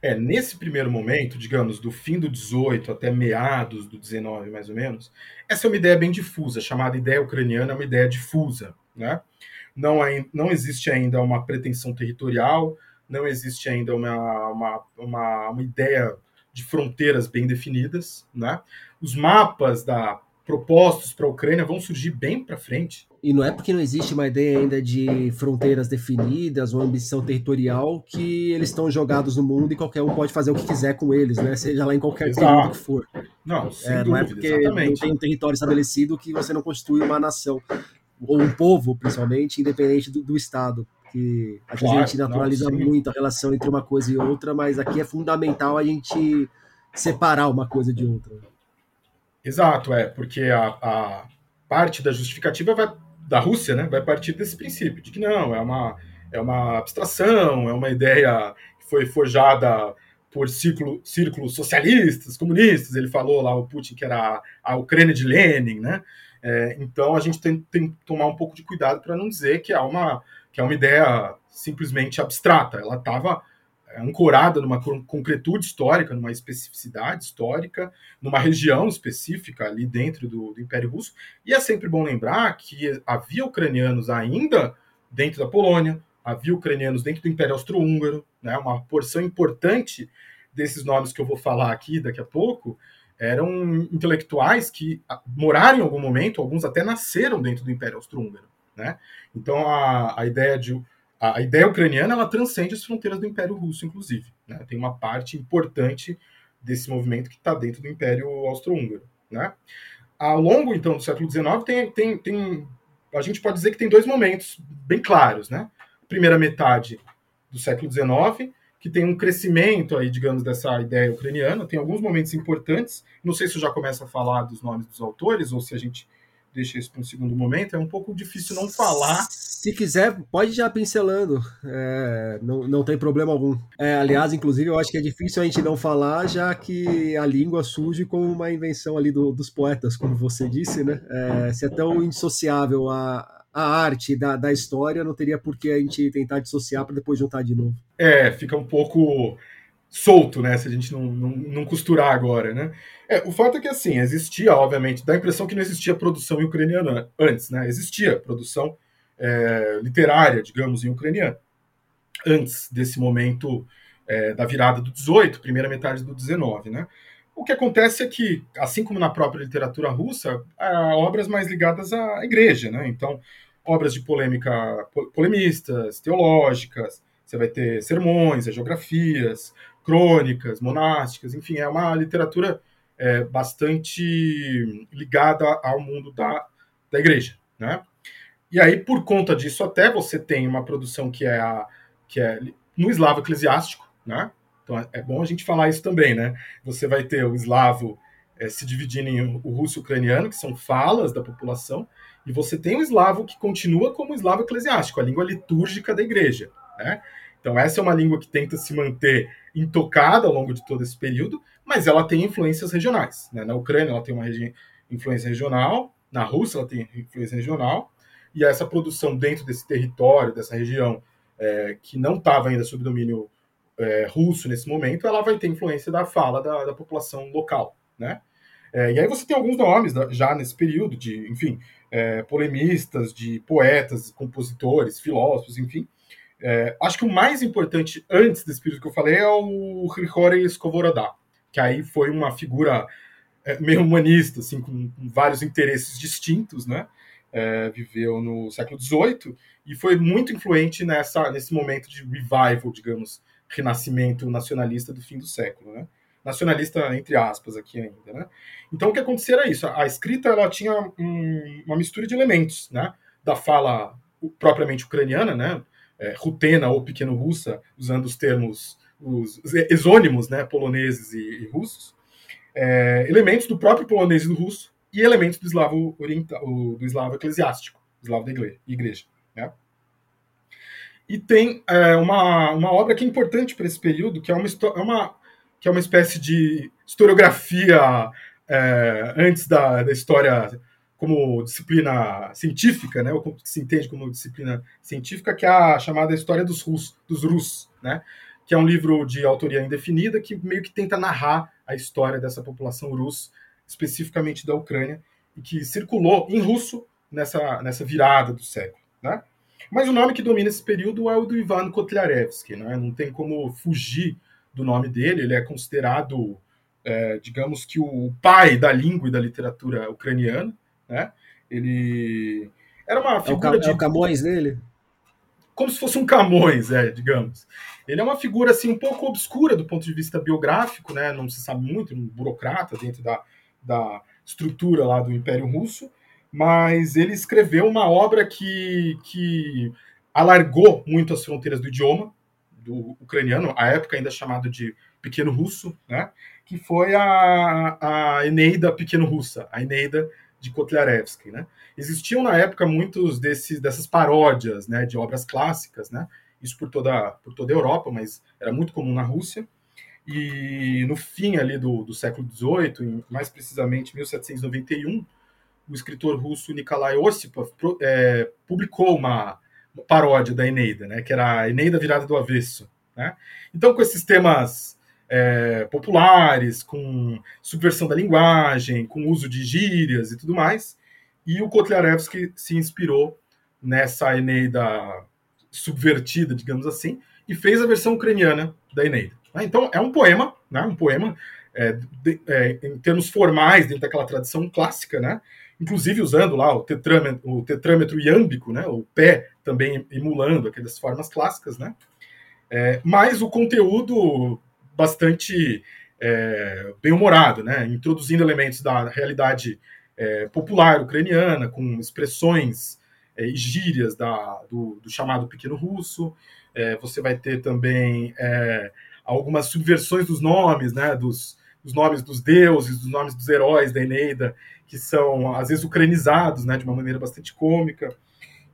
É, nesse primeiro momento, digamos, do fim do 18 até meados do 19, mais ou menos, essa é uma ideia bem difusa, chamada ideia ucraniana, é uma ideia difusa, né? Não, não existe ainda uma pretensão territorial, não existe ainda uma, uma, uma, uma ideia de fronteiras bem definidas, né? Os mapas da propostos para a Ucrânia vão surgir bem para frente. E não é porque não existe uma ideia ainda de fronteiras definidas ou ambição territorial que eles estão jogados no mundo e qualquer um pode fazer o que quiser com eles, né? Seja lá em qualquer período que for. Não, é, dúvida, não é porque exatamente. não tem um território estabelecido que você não constitui uma nação ou um povo, principalmente, independente do, do Estado. Que a claro, gente naturaliza não, muito a relação entre uma coisa e outra, mas aqui é fundamental a gente separar uma coisa de outra. Exato, é, porque a, a parte da justificativa vai, da Rússia né, vai partir desse princípio, de que não, é uma, é uma abstração, é uma ideia que foi forjada por círculo, círculos socialistas, comunistas, ele falou lá, o Putin, que era a, a Ucrânia de Lenin, né? É, então a gente tem, tem, que tomar um pouco de cuidado para não dizer que é uma, que é uma ideia simplesmente abstrata, ela estava ancorada numa concretude histórica, numa especificidade histórica, numa região específica ali dentro do, do, Império Russo. E é sempre bom lembrar que havia ucranianos ainda dentro da Polônia, havia ucranianos dentro do Império Austro-Húngaro, né, uma porção importante desses nomes que eu vou falar aqui daqui a pouco eram intelectuais que moraram em algum momento, alguns até nasceram dentro do Império Austro-Húngaro. Né? Então a, a ideia de a, ideia ucraniana ela transcende as fronteiras do Império Russo, inclusive. Né? Tem uma parte importante desse movimento que está dentro do Império Austro-Húngaro. Né? Ao longo, então, do século XIX, tem, tem, tem, a gente pode dizer que tem dois momentos bem claros. Né? Primeira metade do século XIX, que tem um crescimento, aí, digamos, dessa ideia ucraniana, tem alguns momentos importantes. Não sei se eu já começo a falar dos nomes dos autores, ou se a gente deixa isso para um segundo momento, é um pouco difícil não falar. Se quiser, pode já pincelando, é, não, não tem problema algum. É, aliás, inclusive, eu acho que é difícil a gente não falar, já que a língua surge como uma invenção ali do, dos poetas, como você disse, né? É, se é tão indissociável a, a arte da, da história, não teria por que a gente tentar dissociar para depois juntar de novo. É, fica um pouco solto, né? Se a gente não, não, não costurar agora, né? É, o fato é que, assim, existia, obviamente, dá a impressão que não existia produção em ucraniano antes, né? Existia produção é, literária, digamos, em ucraniano, antes desse momento é, da virada do 18, primeira metade do 19, né? O que acontece é que, assim como na própria literatura russa, há obras mais ligadas à igreja, né? Então, obras de polêmica, polemistas, teológicas, você vai ter sermões, geografias, crônicas, monásticas, enfim, é uma literatura é, bastante ligada ao mundo da, da igreja, né? E aí, por conta disso, até você tem uma produção que é, a, que é no eslavo eclesiástico, né? Então é bom a gente falar isso também, né? Você vai ter o eslavo é, se dividindo em o russo ucraniano, que são falas da população, e você tem o eslavo que continua como o eslavo eclesiástico, a língua litúrgica da igreja, né? Então essa é uma língua que tenta se manter intocada ao longo de todo esse período, mas ela tem influências regionais. Né? Na Ucrânia ela tem uma influência regional, na Rússia ela tem influência regional, e essa produção dentro desse território, dessa região, é, que não estava ainda sob domínio é, russo nesse momento, ela vai ter influência da fala da, da população local, né? É, e aí você tem alguns nomes já nesse período de, enfim, é, polemistas, de poetas, compositores, filósofos, enfim. É, acho que o mais importante antes desse período que eu falei é o Hrigori Skovoroda, que aí foi uma figura é, meio humanista, assim, com vários interesses distintos, né? É, viveu no século XVIII e foi muito influente nessa, nesse momento de revival, digamos, renascimento nacionalista do fim do século, né? Nacionalista entre aspas aqui ainda, né? Então o que acontecia era isso, a escrita ela tinha um, uma mistura de elementos, né? Da fala propriamente ucraniana, né? É, rutena ou pequeno russa, usando os termos os exônimos, né? Poloneses e, e russos, é, elementos do próprio polonês e do russo e elementos do eslavo oriental, do eslavo eclesiástico, eslavo da igreja. Né? E tem é, uma, uma obra que é importante para esse período, que é uma, é uma, que é uma espécie de historiografia é, antes da, da história como disciplina científica, né, ou como se entende como disciplina científica, que é a chamada História dos Rus, dos Rus, né, que é um livro de autoria indefinida que meio que tenta narrar a história dessa população russa, especificamente da Ucrânia, e que circulou em russo nessa, nessa virada do século. Né? Mas o nome que domina esse período é o do Ivan Kotlярevsky, né? não tem como fugir do nome dele, ele é considerado, é, digamos que o pai da língua e da literatura ucraniana, né? Ele era uma figura é o, de... É o Camões dele? Como se fosse um Camões, é, digamos. Ele é uma figura assim um pouco obscura do ponto de vista biográfico, né? Não se sabe muito, um burocrata dentro da, da estrutura lá do Império Russo, mas ele escreveu uma obra que, que alargou muito as fronteiras do idioma do ucraniano, à época ainda chamado de Pequeno Russo, né? Que foi a, a Eneida Pequeno Russa, a Eneida de Kotlярevsky, né? Existiam na época muitos desses dessas paródias, né, de obras clássicas, né? isso por toda, por toda a Europa, mas era muito comum na Rússia. E no fim ali do, do século XVIII, mais precisamente 1791, o escritor russo Nikolai Ossipov é, publicou uma, paródia da Eneida, né, que era a Eneida virada do avesso. Né? Então, com esses temas é, populares, com subversão da linguagem, com uso de gírias e tudo mais, e o Kotlярevsky se inspirou nessa Eneida subvertida, digamos assim, e fez a versão ucraniana da Eneida. Né? Então, é um poema, né? um poema é, de, é, em termos formais, dentro daquela tradição clássica, né? Inclusive usando lá o tetrâmetro, o tetrâmetro iâmbico, né? o pé também emulando aquelas formas clássicas, né? É, mas o conteúdo bastante é, bem-humorado, né? introduzindo elementos da realidade é, popular ucraniana, com expressões é, gírias da, do, do, chamado pequeno russo. É, você vai ter também é, algumas subversões dos nomes, né, dos, dos, nomes dos deuses, dos nomes dos heróis da Eneida, que são às vezes ucranizados, né, de uma maneira bastante cômica.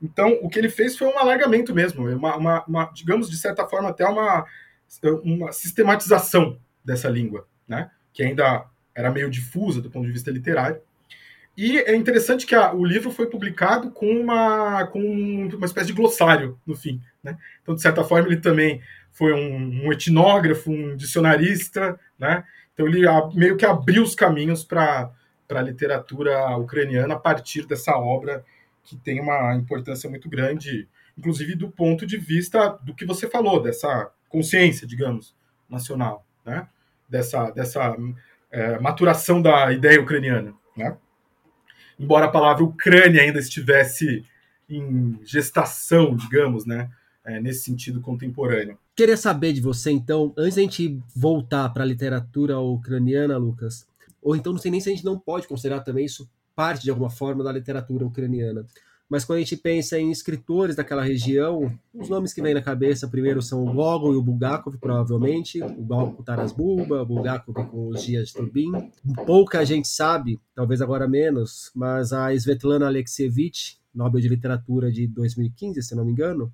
Então, o que ele fez foi um alargamento mesmo, uma, uma, uma digamos de certa forma até uma, uma sistematização dessa língua, né, que ainda era meio difusa do ponto de vista literário e é interessante que a, o livro foi publicado com uma, com uma espécie de glossário no fim. Né? Então, de certa forma, ele também foi um, um etnógrafo, um dicionarista. Né? Então, ele a, meio que abriu os caminhos para a literatura ucraniana a partir dessa obra que tem uma importância muito grande, inclusive do ponto de vista do que você falou, dessa consciência, digamos, nacional, né? dessa, dessa é, maturação da ideia ucraniana. Né? embora a palavra Ucrânia ainda estivesse em gestação, digamos, né? É, nesse sentido contemporâneo. Queria saber de você, então, antes da gente voltar para a literatura ucraniana, Lucas, ou então não sei nem se a gente não pode considerar também isso parte de alguma forma da literatura ucraniana. Mas quando a gente pensa em escritores daquela região, os nomes que vêm na cabeça primeiro são o Gogol e o Bulgakov, provavelmente. O Gogol com Taras Bulba, o Bulgakov com os Dias Turbin. Pouca gente sabe, talvez agora menos, mas a Svetlana Alexievich, Nobel de Literatura de 2015, se não me engano,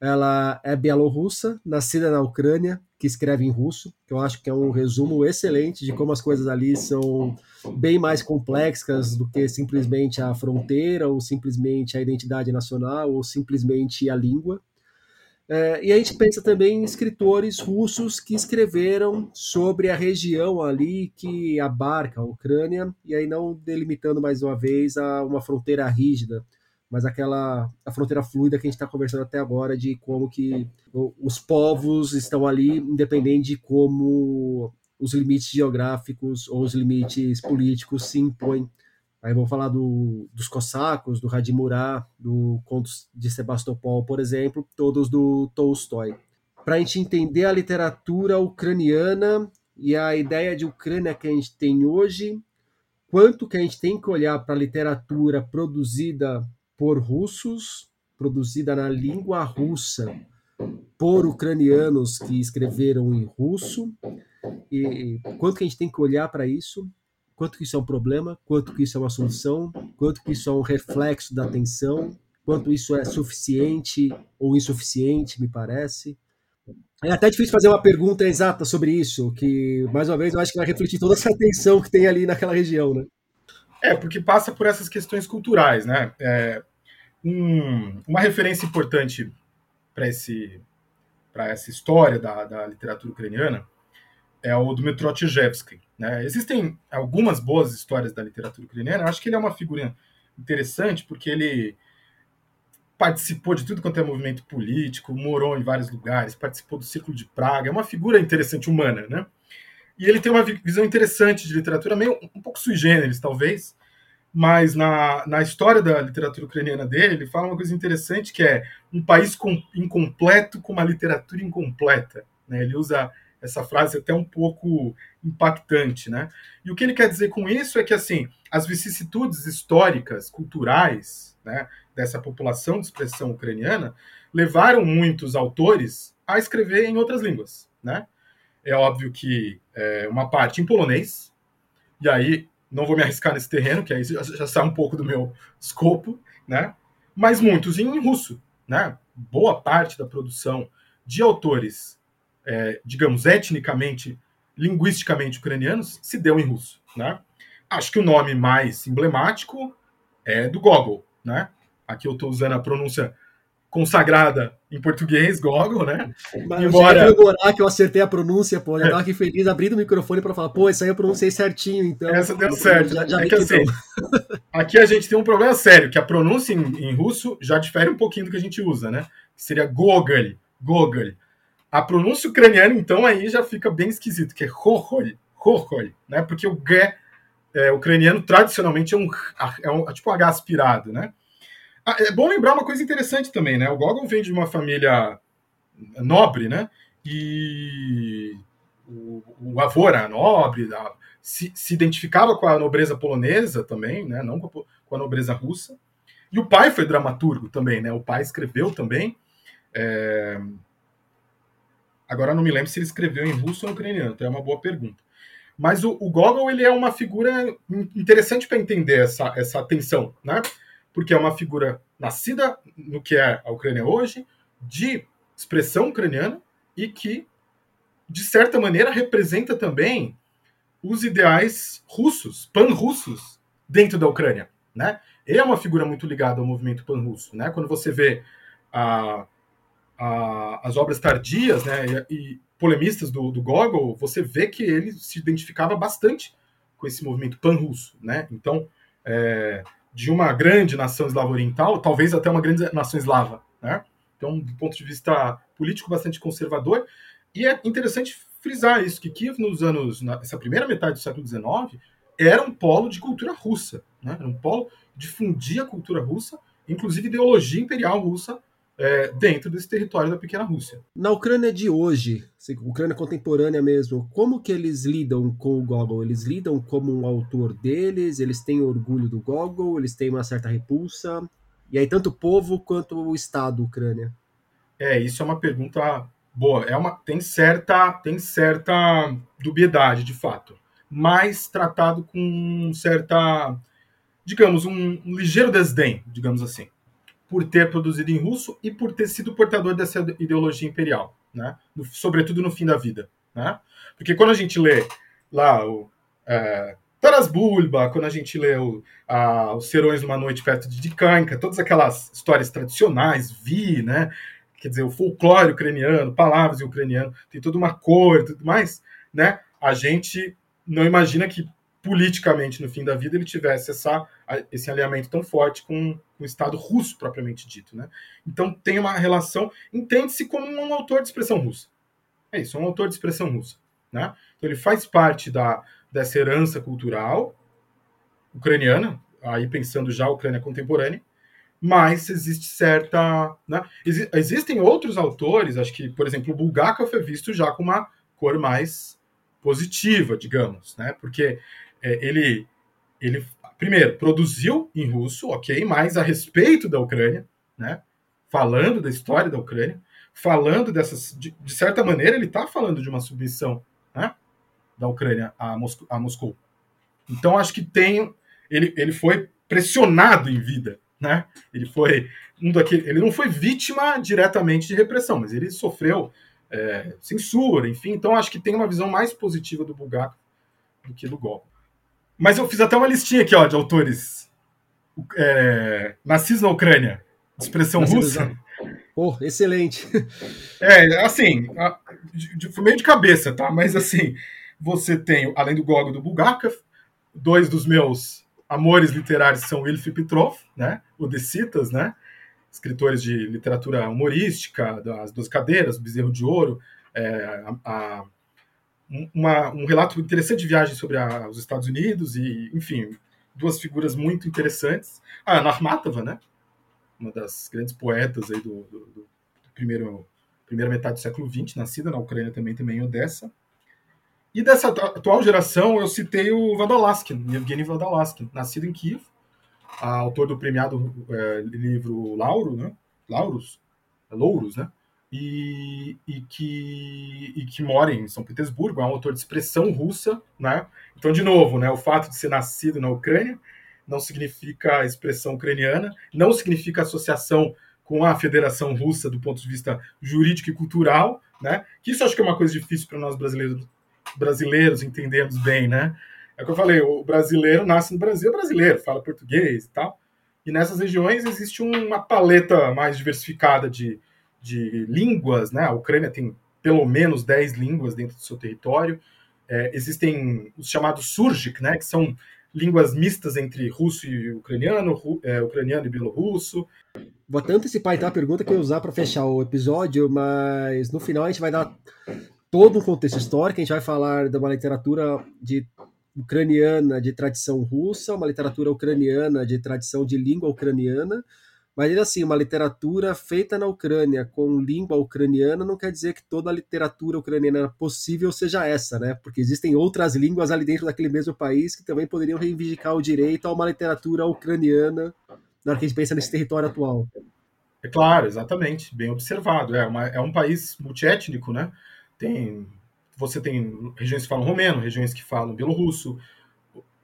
ela é bielorrussa, nascida na Ucrânia, que escreve em russo, que eu acho que é um resumo excelente de como as coisas ali são bem mais complexas do que simplesmente a fronteira, ou simplesmente a identidade nacional, ou simplesmente a língua. É, e a gente pensa também em escritores russos que escreveram sobre a região ali que abarca a Ucrânia, e aí não delimitando mais uma vez a uma fronteira rígida, mas aquela a fronteira fluida que a gente está conversando até agora de como que os povos estão ali, independente de como os limites geográficos ou os limites políticos se impõem. Aí vou falar do, dos cossacos, do Radimurá, do Contos de Sebastopol, por exemplo, todos do Tolstói. Para a gente entender a literatura ucraniana e a ideia de Ucrânia que a gente tem hoje, quanto que a gente tem que olhar para a literatura produzida por russos, produzida na língua russa, por ucranianos que escreveram em russo. E quanto que a gente tem que olhar para isso? Quanto que isso é um problema? Quanto que isso é uma solução? Quanto que isso é um reflexo da atenção? Quanto isso é suficiente ou insuficiente, me parece? É até difícil fazer uma pergunta exata sobre isso, que, mais uma vez, eu acho que vai refletir toda essa tensão que tem ali naquela região, né? É, porque passa por essas questões culturais, né? É, um, uma referência importante para esse para essa história da, da literatura ucraniana é o Dmitro Tchezhevsky. Né? Existem algumas boas histórias da literatura ucraniana. Eu acho que ele é uma figura interessante porque ele participou de tudo quanto é movimento político, morou em vários lugares, participou do Círculo de Praga. É uma figura interessante, humana, né? E ele tem uma visão interessante de literatura, meio um pouco sui generis, talvez, mas na, na história da literatura ucraniana dele, ele fala uma coisa interessante que é um país com, incompleto com uma literatura incompleta. Né? Ele usa essa frase até um pouco impactante, né? E o que ele quer dizer com isso é que assim as vicissitudes históricas, culturais, né, dessa população de expressão ucraniana levaram muitos autores a escrever em outras línguas, né? É óbvio que é, uma parte em polonês, e aí não vou me arriscar nesse terreno, que aí já, já sai um pouco do meu escopo, né? Mas muitos em russo, né? Boa parte da produção de autores, é, digamos, etnicamente, linguisticamente ucranianos, se deu em russo, né? Acho que o nome mais emblemático é do Gogol, né? Aqui eu estou usando a pronúncia consagrada em português, Gogol, né? Mas Embora... eu que eu acertei a pronúncia, pô, eu tava aqui feliz, abrindo o microfone para falar, pô, isso aí eu pronunciei certinho, então... Essa deu certo. Já, já é que, assim, aqui a gente tem um problema sério, que a pronúncia em, em, russo já difere um pouquinho do que a gente usa, né? Seria Gogol, Gogol. A pronúncia ucraniana, então, aí já fica bem esquisito, que é Hohol, Hohol, né? Porque o G é, ucraniano, tradicionalmente, é um, é um é tipo um H aspirado, né? Ah, é bom lembrar uma coisa interessante também, né? O Gogol vem de uma família nobre, né? E o, o avô era nobre, se, se, identificava com a nobreza polonesa também, né? Não com a, com a, nobreza russa. E o pai foi dramaturgo também, né? O pai escreveu também. É... Agora não me lembro se ele escreveu em russo ou ucraniano, então é uma boa pergunta. Mas o, o Gogol ele é uma figura interessante para entender essa, essa tensão, né? Porque é uma figura nascida no que é a Ucrânia hoje, de expressão ucraniana e que, de certa maneira, representa também os ideais russos, pan-russos, dentro da Ucrânia. Né? Ele é uma figura muito ligada ao movimento pan-russo. Né? Quando você vê a, a, as obras tardias né, e, e polemistas do, do Gogol, você vê que ele se identificava bastante com esse movimento pan-russo. Né? Então, é, de uma grande nação eslava oriental, talvez até uma grande nação eslava, né? Então, do ponto de vista político, bastante conservador. E é interessante frisar isso, que Kiev, nos anos, nessa primeira metade do século XIX, era um polo de cultura russa, né? Era um polo de fundir a cultura russa, inclusive ideologia imperial russa é, dentro desse território da pequena Rússia. Na Ucrânia de hoje, Ucrânia contemporânea mesmo, como que eles lidam com o Gogol? Eles lidam como um autor deles? Eles têm orgulho do Gogol? Eles têm uma certa repulsa? E aí tanto o povo quanto o Estado Ucrânia? É, isso é uma pergunta boa. É uma, tem certa tem certa dubiedade, de fato, mas tratado com certa, digamos, um, um ligeiro desdém, digamos assim por ter produzido em russo e por ter sido portador dessa ideologia imperial, né? No, sobretudo no fim da vida, né? Porque quando a gente lê lá o é, Taras Bulba, quando a gente lê o, a, Os Serões numa Noite Perto de Dikanka, todas aquelas histórias tradicionais, Vi, né? Quer dizer, o folclore ucraniano, palavras em ucraniano, tem toda uma cor e tudo mais, né? A gente não imagina que politicamente, no fim da vida, ele tivesse essa, esse alinhamento tão forte com, o Estado russo, propriamente dito. Né? Então, tem uma relação, entende-se como um autor de expressão russa. É isso, um autor de expressão russa. Né? Então, ele faz parte da, dessa herança cultural ucraniana, aí pensando já a Ucrânia contemporânea, mas existe certa. Né? Ex existem outros autores, acho que, por exemplo, o Bulgakov é visto já com uma cor mais positiva, digamos, né? porque é, ele, ele, primeiro, produziu em russo, ok, mas a respeito da Ucrânia, né? Falando da história da Ucrânia, falando dessas. De, de certa maneira, ele está falando de uma submissão né, da Ucrânia a, Moscou, a Moscou. Então, acho que tem. Ele, ele foi pressionado em vida, né? Ele foi um daquele, ele não foi vítima diretamente de repressão, mas ele sofreu é, censura, enfim. Então, acho que tem uma visão mais positiva do Bulgakov do que do golpe. Mas eu fiz até uma listinha aqui, ó, de autores é, nascidos na Ucrânia, de expressão russa. Oh, excelente. É, assim, de, de, meio de cabeça, tá? Mas assim, você tem, além do Gog do Bulgakov, dois dos meus amores literários são Ilf Petrov, né? Odessitas, né? Escritores de literatura humorística, das duas cadeiras, Bezerro de Ouro, é, a, a uma, um relato interessante de viagem sobre a, os Estados Unidos e, enfim, duas figuras muito interessantes. A Ana Akhmatova, né? Uma das grandes poetas aí do, do, do primeiro primeira metade do século XX, nascida na Ucrânia também, também em Odessa. E dessa atual geração, eu citei o Vodolaskin, Evgeny Vodolaskin, nascido em Kiev, autor do premiado é, livro Lauro, né? Laurus, Louros, né? E, e, que, e que mora em São Petersburgo, é um autor de expressão russa, né? Então, de novo, né, o fato de ser nascido na Ucrânia não significa expressão ucraniana, não significa associação com a Federação Russa do ponto de vista jurídico e cultural, né? Que isso acho que é uma coisa difícil para nós brasileiros, brasileiros entendermos bem, né? É o que eu falei, o brasileiro nasce no Brasil, é brasileiro, fala português e tal. E nessas regiões existe uma paleta mais diversificada de, de línguas, né? A Ucrânia tem pelo menos 10 línguas dentro do seu território. É, existem os chamados Surjik, né? Que são línguas mistas entre russo e ucraniano, ru, é, ucraniano e bielorrusso. Vou até antecipar então a pergunta que eu ia usar para fechar o episódio, mas no final a gente vai dar todo um contexto histórico, a gente vai falar de uma literatura de ucraniana de tradição russa, uma literatura ucraniana de tradição de língua ucraniana, mas ainda assim, uma literatura feita na Ucrânia com língua ucraniana não quer dizer que toda a literatura ucraniana possível seja essa, né? Porque existem outras línguas ali dentro daquele mesmo país que também poderiam reivindicar o direito a uma literatura ucraniana na hora que a gente pensa nesse território atual. É claro, exatamente, bem observado. É, uma, é um país multiétnico, né? Tem, você tem regiões que falam romeno, regiões que falam bielorrusso,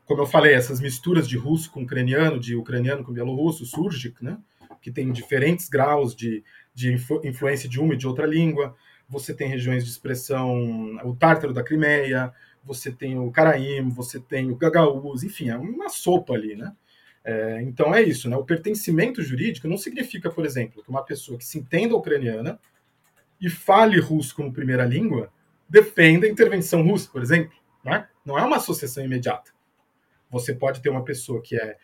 como eu falei, essas misturas de russo com ucraniano, de ucraniano com bielorrusso, surge, né? Que tem diferentes graus de, de influ, influência de uma e de outra língua. Você tem regiões de expressão, o tártaro da Crimeia, você tem o Caraímo, você tem o Gagauz, enfim, é uma sopa ali, né? É, então é isso, né? O pertencimento jurídico não significa, por exemplo, que uma pessoa que se entenda ucraniana e fale russo como primeira língua defenda a intervenção russa, por exemplo. Né? Não é uma associação imediata. Você pode ter uma pessoa que é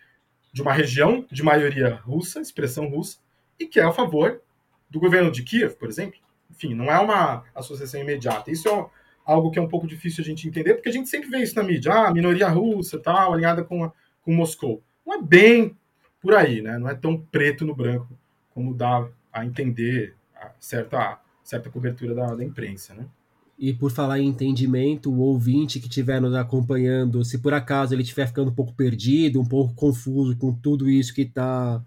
de uma região de maioria russa, expressão russa, e que é a favor do governo de Kiev, por exemplo. Enfim, não é uma associação imediata. Isso é algo que é um pouco difícil a gente entender, porque a gente sempre vê isso na mídia, ah, minoria russa, tal, alinhada com, a, com Moscou. Não é bem por aí, né? Não é tão preto no branco como dá a entender a certa, certa cobertura da, da imprensa, né? E por falar em entendimento, o ouvinte que estiver nos acompanhando, se por acaso ele estiver ficando um pouco perdido, um pouco confuso com tudo isso que está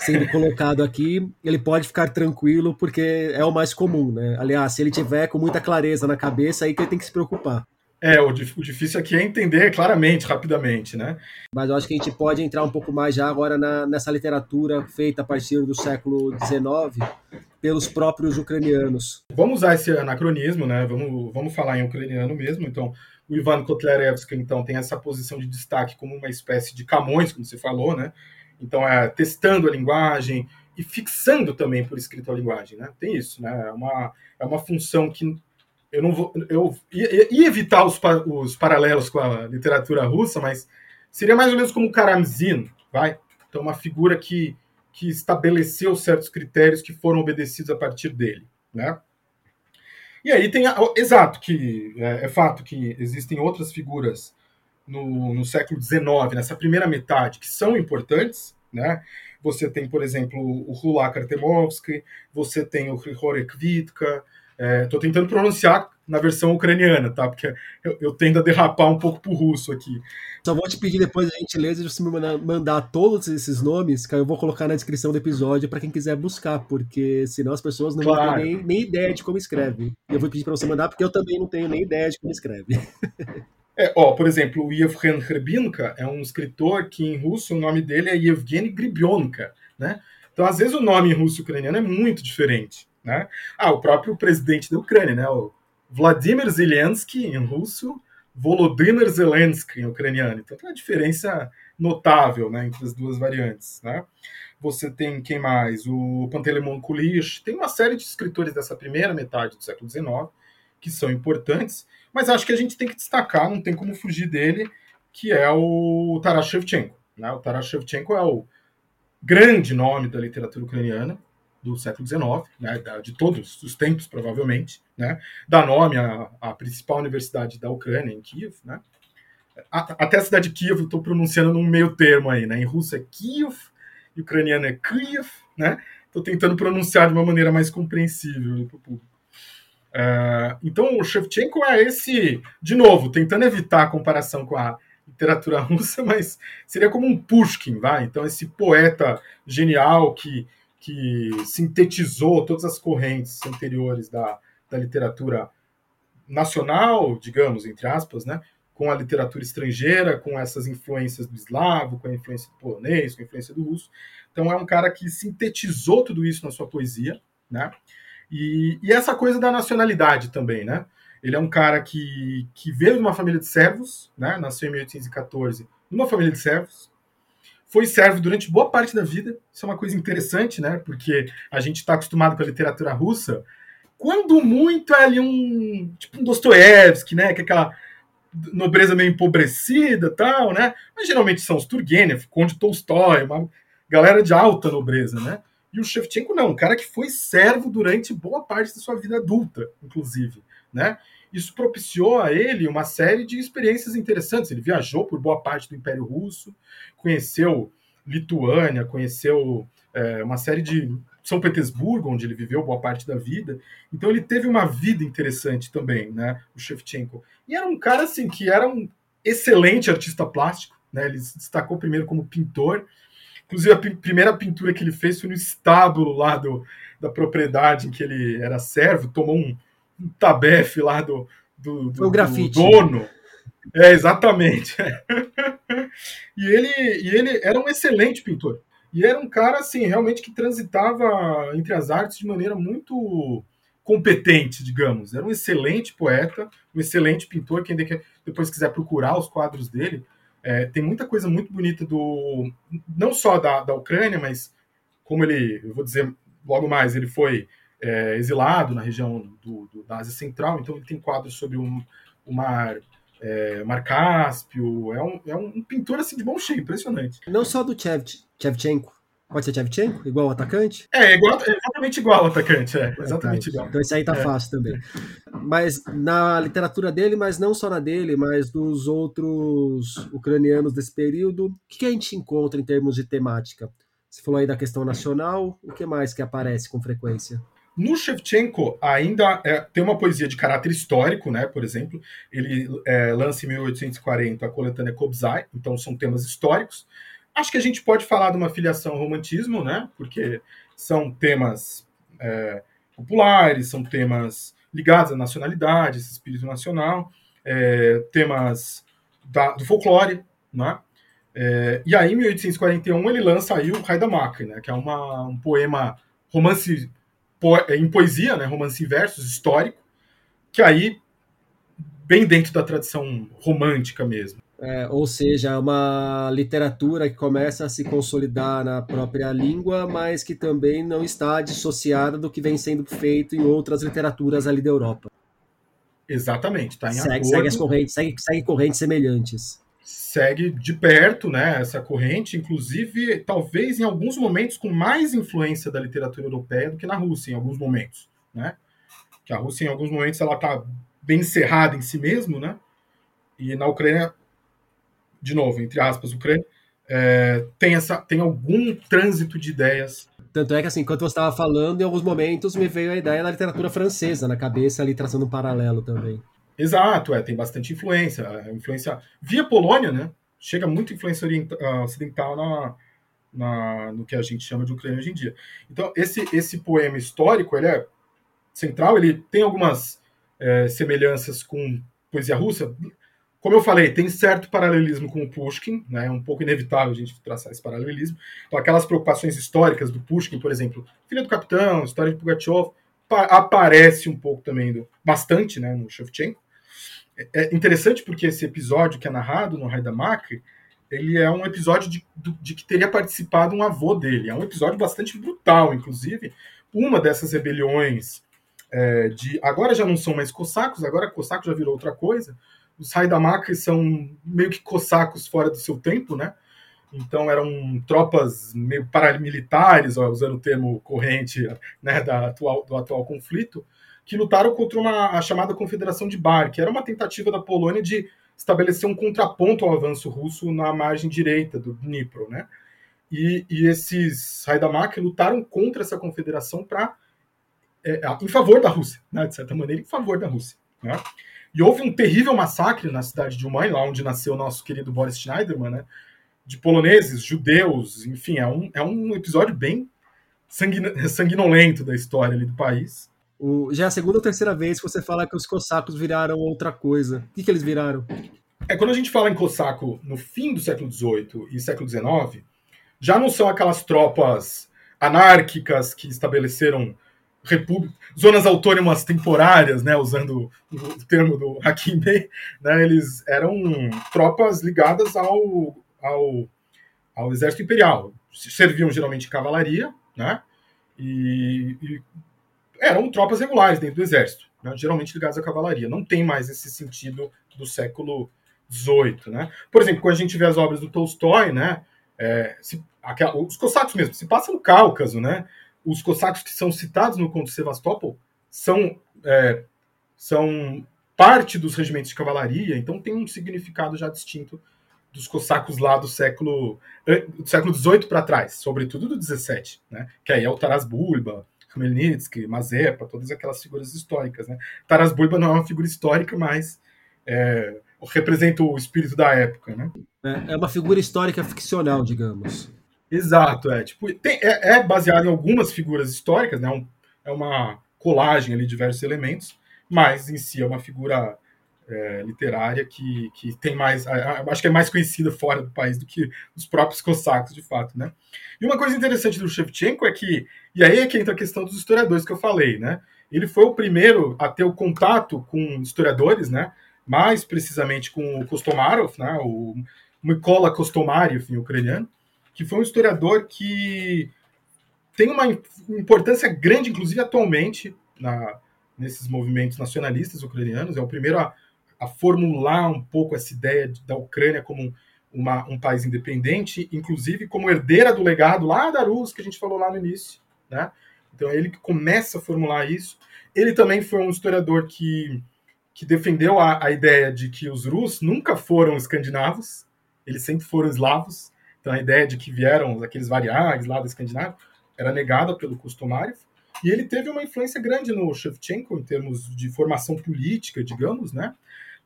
sendo colocado aqui, ele pode ficar tranquilo, porque é o mais comum, né? Aliás, se ele tiver com muita clareza na cabeça, aí que ele tem que se preocupar. É, o, difícil aqui é entender claramente, rapidamente, né? Mas eu acho que a gente pode entrar um pouco mais já agora na, nessa literatura feita a partir do século XIX pelos próprios ucranianos. Vamos usar esse anacronismo, né? Vamos, vamos falar em ucraniano mesmo. Então, o Ivan Kotlerevsky, então, tem essa posição de destaque como uma espécie de Camões, como você falou, né? Então, é testando a linguagem e fixando também por escrito a linguagem, né? Tem isso, né? É uma, é uma função que eu não vou. Eu ia evitar os, os paralelos com a literatura russa, mas seria mais ou menos como Karamzin, vai? Então, uma figura que, que estabeleceu certos critérios que foram obedecidos a partir dele, né? E aí tem. A, exato, que é, é, fato que existem outras figuras no, no século XIX, nessa primeira metade, que são importantes, né? Você tem, por exemplo, o Rula Artemovsky, você tem o Hrihore Kvitka, Estou é, tentando pronunciar na versão ucraniana, tá? Porque eu, eu, tendo a derrapar um pouco pro russo aqui. Só vou te pedir depois a gentileza de você me mandar todos esses nomes, que eu vou colocar na descrição do episódio para quem quiser buscar, porque senão as pessoas não claro. ter nem, nem ideia de como escreve. E eu vou pedir para você mandar, porque eu também não tenho nem ideia de como escreve. É, ó, por exemplo, o Yevgen Hrebinka é um escritor que em russo o nome dele é Yevgeny Gribionka, né? Então, às vezes, o nome em russo e ucraniano é muito diferente. Né? Ah, o próprio presidente da Ucrânia, né? o Vladimir Zelensky em russo, Volodymyr Zelensky em ucraniano. Então tem uma diferença notável né, entre as duas variantes. Né? Você tem quem mais? O Pantelemon Kulish. Tem uma série de escritores dessa primeira metade do século XIX que são importantes, mas acho que a gente tem que destacar, não tem como fugir dele, que é o Taras Shevchenko. Né? O Taras Shevchenko é o grande nome da literatura ucraniana, do século XIX, né, de todos os tempos, provavelmente, né, dá nome à, à principal universidade da Ucrânia, em Kiev, né, até a cidade de Kiev estou pronunciando num meio termo aí, né, em russo é Kiev, em ucraniano é Kiev, né, estou tentando pronunciar de uma maneira mais compreensível para o público. Uh, então, o Shevchenko é esse, de novo, tentando evitar a comparação com a literatura russa, mas seria como um Pushkin, vai? Então, esse poeta genial que que sintetizou todas as correntes anteriores da, da literatura nacional, digamos, entre aspas, né, com a literatura estrangeira, com essas influências do eslavo, com a influência do polonês, com a influência do russo. Então é um cara que sintetizou tudo isso na sua poesia, né? E, e essa coisa da nacionalidade também, né? Ele é um cara que, que veio de uma família de servos, né? Nasceu em 1814 numa família de servos, foi servo durante boa parte da vida. Isso é uma coisa interessante, né? Porque a gente está acostumado com a literatura russa. Quando muito é ali um tipo um Dostoiévski, né? Que é aquela nobreza meio empobrecida, tal, né? Mas geralmente são os Turgenev, Conde Tolstói, uma galera de alta nobreza, né? E o Shevchenko não, um cara que foi servo durante boa parte da sua vida adulta, inclusive, né? Isso propiciou a ele uma série de experiências interessantes. Ele viajou por boa parte do Império Russo, conheceu Lituânia, conheceu é, uma série de São Petersburgo, onde ele viveu boa parte da vida. Então ele teve uma vida interessante também, né, o Shevchenko. E era um cara assim que era um excelente artista plástico, né? Ele se destacou primeiro como pintor. Inclusive a primeira pintura que ele fez foi no estábulo lá do, da propriedade em que ele era servo, tomou um, um tabefe lá do, do, do, do dono. É, exatamente. e, ele, e ele era um excelente pintor. E era um cara, assim, realmente que transitava entre as artes de maneira muito competente, digamos. Era um excelente poeta, um excelente pintor. Quem depois quiser procurar os quadros dele, é, tem muita coisa muito bonita do. não só da, da Ucrânia, mas como ele, eu vou dizer logo mais, ele foi é, exilado na região do, do, da Ásia Central, então ele tem quadros sobre o, o mar é, Mar Cáspio, é um, é um pintor assim de bom cheio, impressionante. Não só do Chevchenko, Pode ser Chevchenko, igual o atacante? É, igual, é exatamente igual o atacante, é, exatamente igual. Então esse aí tá é. fácil também. Mas na literatura dele, mas não só na dele, mas dos outros ucranianos desse período, o que a gente encontra em termos de temática? Você falou aí da questão nacional, o que mais que aparece com frequência? No Shevchenko ainda é, tem uma poesia de caráter histórico, né? Por exemplo, ele é, lança em 1840 a coletânea Kobzai, então são temas históricos. Acho que a gente pode falar de uma filiação ao romantismo, né? Porque são temas é, populares, são temas ligados à nacionalidade, esse espírito nacional, é, temas da, do folclore, né? É, e aí, em 1841, ele lança aí o Haidamaki, né? Que é uma, um poema, romance em poesia, né? Romance em versos, histórico, que aí, bem dentro da tradição romântica mesmo. É, ou seja, uma literatura que começa a se consolidar na própria língua, mas que também não está dissociada do que vem sendo feito em outras literaturas ali da Europa. Exatamente, está em segue, acordo. Segue as correntes, segue, segue correntes semelhantes. Segue de perto, né, essa corrente, inclusive, talvez em alguns momentos com mais influência da literatura europeia do que na Rússia, em alguns momentos, né? Que a Rússia, em alguns momentos, ela está bem encerrada em si mesmo, né? E na Ucrânia de novo, entre aspas, Ucrânia, é, tem, essa, tem algum trânsito de ideias. Tanto é que, assim, enquanto você estava falando, em alguns momentos me veio a ideia da literatura francesa na cabeça, ali traçando um paralelo também. Exato, é, tem bastante influência. A influência via Polônia, né? Chega muita influência ah, ocidental na, na, no que a gente chama de Ucrânia hoje em dia. Então, esse, esse poema histórico, ele é central, ele tem algumas é, semelhanças com poesia russa, como eu falei, tem certo paralelismo com o Pushkin, né? é um pouco inevitável a gente traçar esse paralelismo. Então, aquelas preocupações históricas do Pushkin, por exemplo, Filha do Capitão, História de Pugachev, aparece um pouco também, do, bastante né, no Shevchenko. É, é interessante porque esse episódio que é narrado no Haidamak, ele é um episódio de, de, que teria participado um avô dele. É um episódio bastante brutal, inclusive. Uma dessas rebeliões é, de. Agora já não são mais cossacos, agora cosaco já virou outra coisa os Haidamaki são meio que cossacos fora do seu tempo, né? Então eram tropas meio paramilitares, ó, usando o termo corrente né, da atual, do atual conflito, que lutaram contra uma, a chamada Confederação de Bar, que era uma tentativa da Polônia de estabelecer um contraponto ao avanço russo na margem direita do Dnipro, né? E, e esses Haidamaki lutaram contra essa confederação para é, em favor da Rússia, né? de certa maneira, em favor da Rússia. Né? E houve um terrível massacre na cidade de Uman, lá onde nasceu o nosso querido Boris Schneiderman, né? De poloneses, judeus, enfim, é um, é um episódio bem sanguinolento da história ali do país. O, já é a segunda ou terceira vez que você fala que os cossacos viraram outra coisa. O que, que eles viraram? É quando a gente fala em cossaco no fim do século XVIII e século XIX, já não são aquelas tropas anárquicas que estabeleceram república, zonas autônomas temporárias, né, usando o termo do Hakim né, eles eram tropas ligadas ao, ao, ao exército imperial. Serviam geralmente cavalaria, né, e, e, eram tropas regulares dentro do exército, né, geralmente ligadas à cavalaria. Não tem mais esse sentido do século XVIII, né. Por exemplo, quando a gente vê as obras do Tolstói, né, é, se, aquela, os cossacos mesmo, se passa no Cáucaso, né, os cossacos que são citados no conto de Sevastopol são, é, são parte dos regimentos de cavalaria, então tem um significado já distinto dos cossacos lá do século do século XVIII para trás, sobretudo do XVII, né? Que aí é o Taras Bulba, Khmelnytsky, Mazepa, todas aquelas figuras históricas, né? Taras Bulba não é uma figura histórica, mas é, representa o espírito da época, né? É, é uma figura histórica ficcional, digamos. Exato, é. Tipo, tem, é, é, baseado em algumas figuras históricas, né? Um, é uma colagem ali de diversos elementos, mas em si é uma figura é, literária que, que tem mais. Acho que é mais conhecida fora do país do que os próprios cossacos, de fato, né? E uma coisa interessante do Shevchenko é que. E aí é que entra a questão dos historiadores que eu falei, né? Ele foi o primeiro a ter o contato com historiadores, né? Mais precisamente com o Kostomarov, né? O Mykola Kostomari, enfim, ucraniano que foi um historiador que tem uma importância grande, inclusive atualmente, na, nesses movimentos nacionalistas ucranianos. É o primeiro a, a formular um pouco essa ideia de, da Ucrânia como uma, um país independente, inclusive como herdeira do legado lá da Rússia, que a gente falou lá no início. Né? Então é ele que começa a formular isso. Ele também foi um historiador que, que defendeu a, a ideia de que os russos nunca foram escandinavos, eles sempre foram eslavos, Então a ideia de que vieram aqueles variags lá da Escandinávia era negada pelo Kostomarev. E ele teve uma influência grande no Shevchenko em termos de formação política, digamos, né?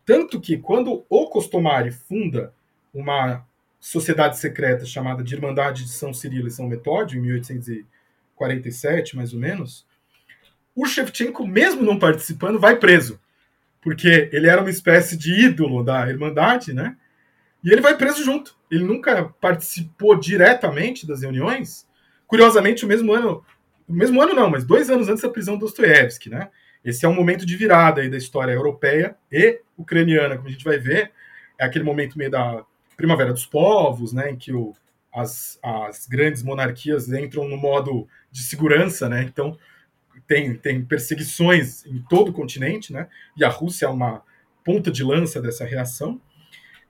Tanto que quando o Costomari funda uma sociedade secreta chamada de Irmandade de São Cirilo e São Metódio, em 1847, mais ou menos, o Shevchenko, mesmo não participando, vai preso. Porque ele era uma espécie de ídolo da Irmandade, né? E ele vai preso junto. Ele nunca participou diretamente das reuniões. Curiosamente, o mesmo ano, o mesmo ano não, mas dois anos antes da prisão do Dostoiévski, né? Esse é um momento de virada aí da história europeia e ucraniana, como a gente vai ver. É aquele momento meio da Primavera dos Povos, né, em que o, as, as grandes monarquias entram no modo de segurança, né? Então tem, tem perseguições em todo o continente, né? E a Rússia é uma ponta de lança dessa reação.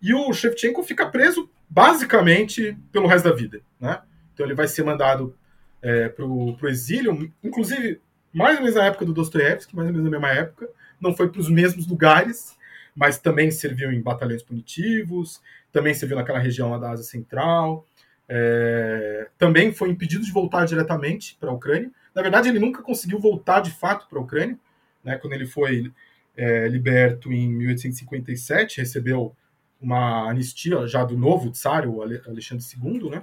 E o Shevchenko fica preso basicamente pelo resto da vida, né? Então ele vai ser mandado é, para o exílio, inclusive mais ou menos na época do Dostoiévski, mais ou menos na mesma época, não foi para os mesmos lugares, mas também serviu em batalhões punitivos, também serviu naquela região lá da Ásia Central, é, também foi impedido de voltar diretamente para a Ucrânia. Na verdade, ele nunca conseguiu voltar de fato para a Ucrânia, né, quando ele foi é, liberto em 1857, recebeu uma anistia já do novo tsar, o Alexandre II, né?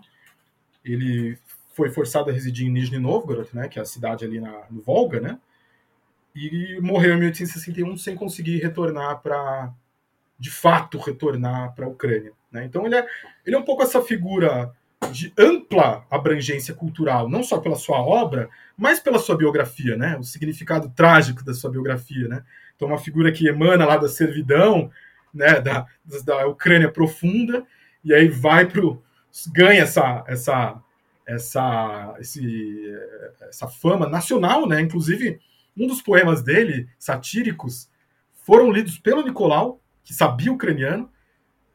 Ele foi forçado a residir em Nizhny Novgorod, né, que é a cidade ali na, no Volga, né, e morreu em 1861 sem conseguir retornar para, de fato, retornar para a Ucrânia. Né? Então ele é, ele é um pouco essa figura de ampla abrangência cultural, não só pela sua obra, mas pela sua biografia, né? O significado trágico da sua biografia, né? Então uma figura que emana lá da servidão, né, da, da Ucrânia profunda, e aí vai pro ganha essa essa essa, esse, essa fama nacional, né? Inclusive, um dos poemas dele, satíricos, foram lidos pelo Nicolau, que sabia ucraniano,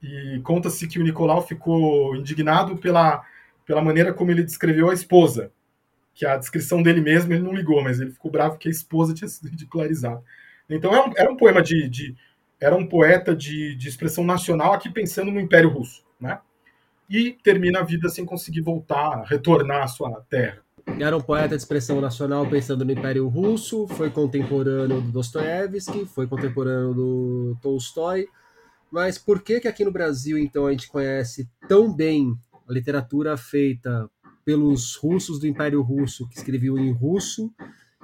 e conta-se que o Nicolau ficou indignado pela, pela maneira como ele descreveu a esposa, que a descrição dele mesmo ele não ligou, mas ele ficou bravo que a esposa tinha sido ridicularizada. Então era um, era um poema de, de, era um poeta de, de expressão nacional aqui pensando no Império Russo, né? E termina a vida sem conseguir voltar, retornar à sua terra. Era um poeta de expressão nacional pensando no Império Russo, foi contemporâneo do Dostoiévski, foi contemporâneo do Tolstói. Mas por que que aqui no Brasil, então, a gente conhece tão bem a literatura feita pelos russos do Império Russo, que escreviam em russo,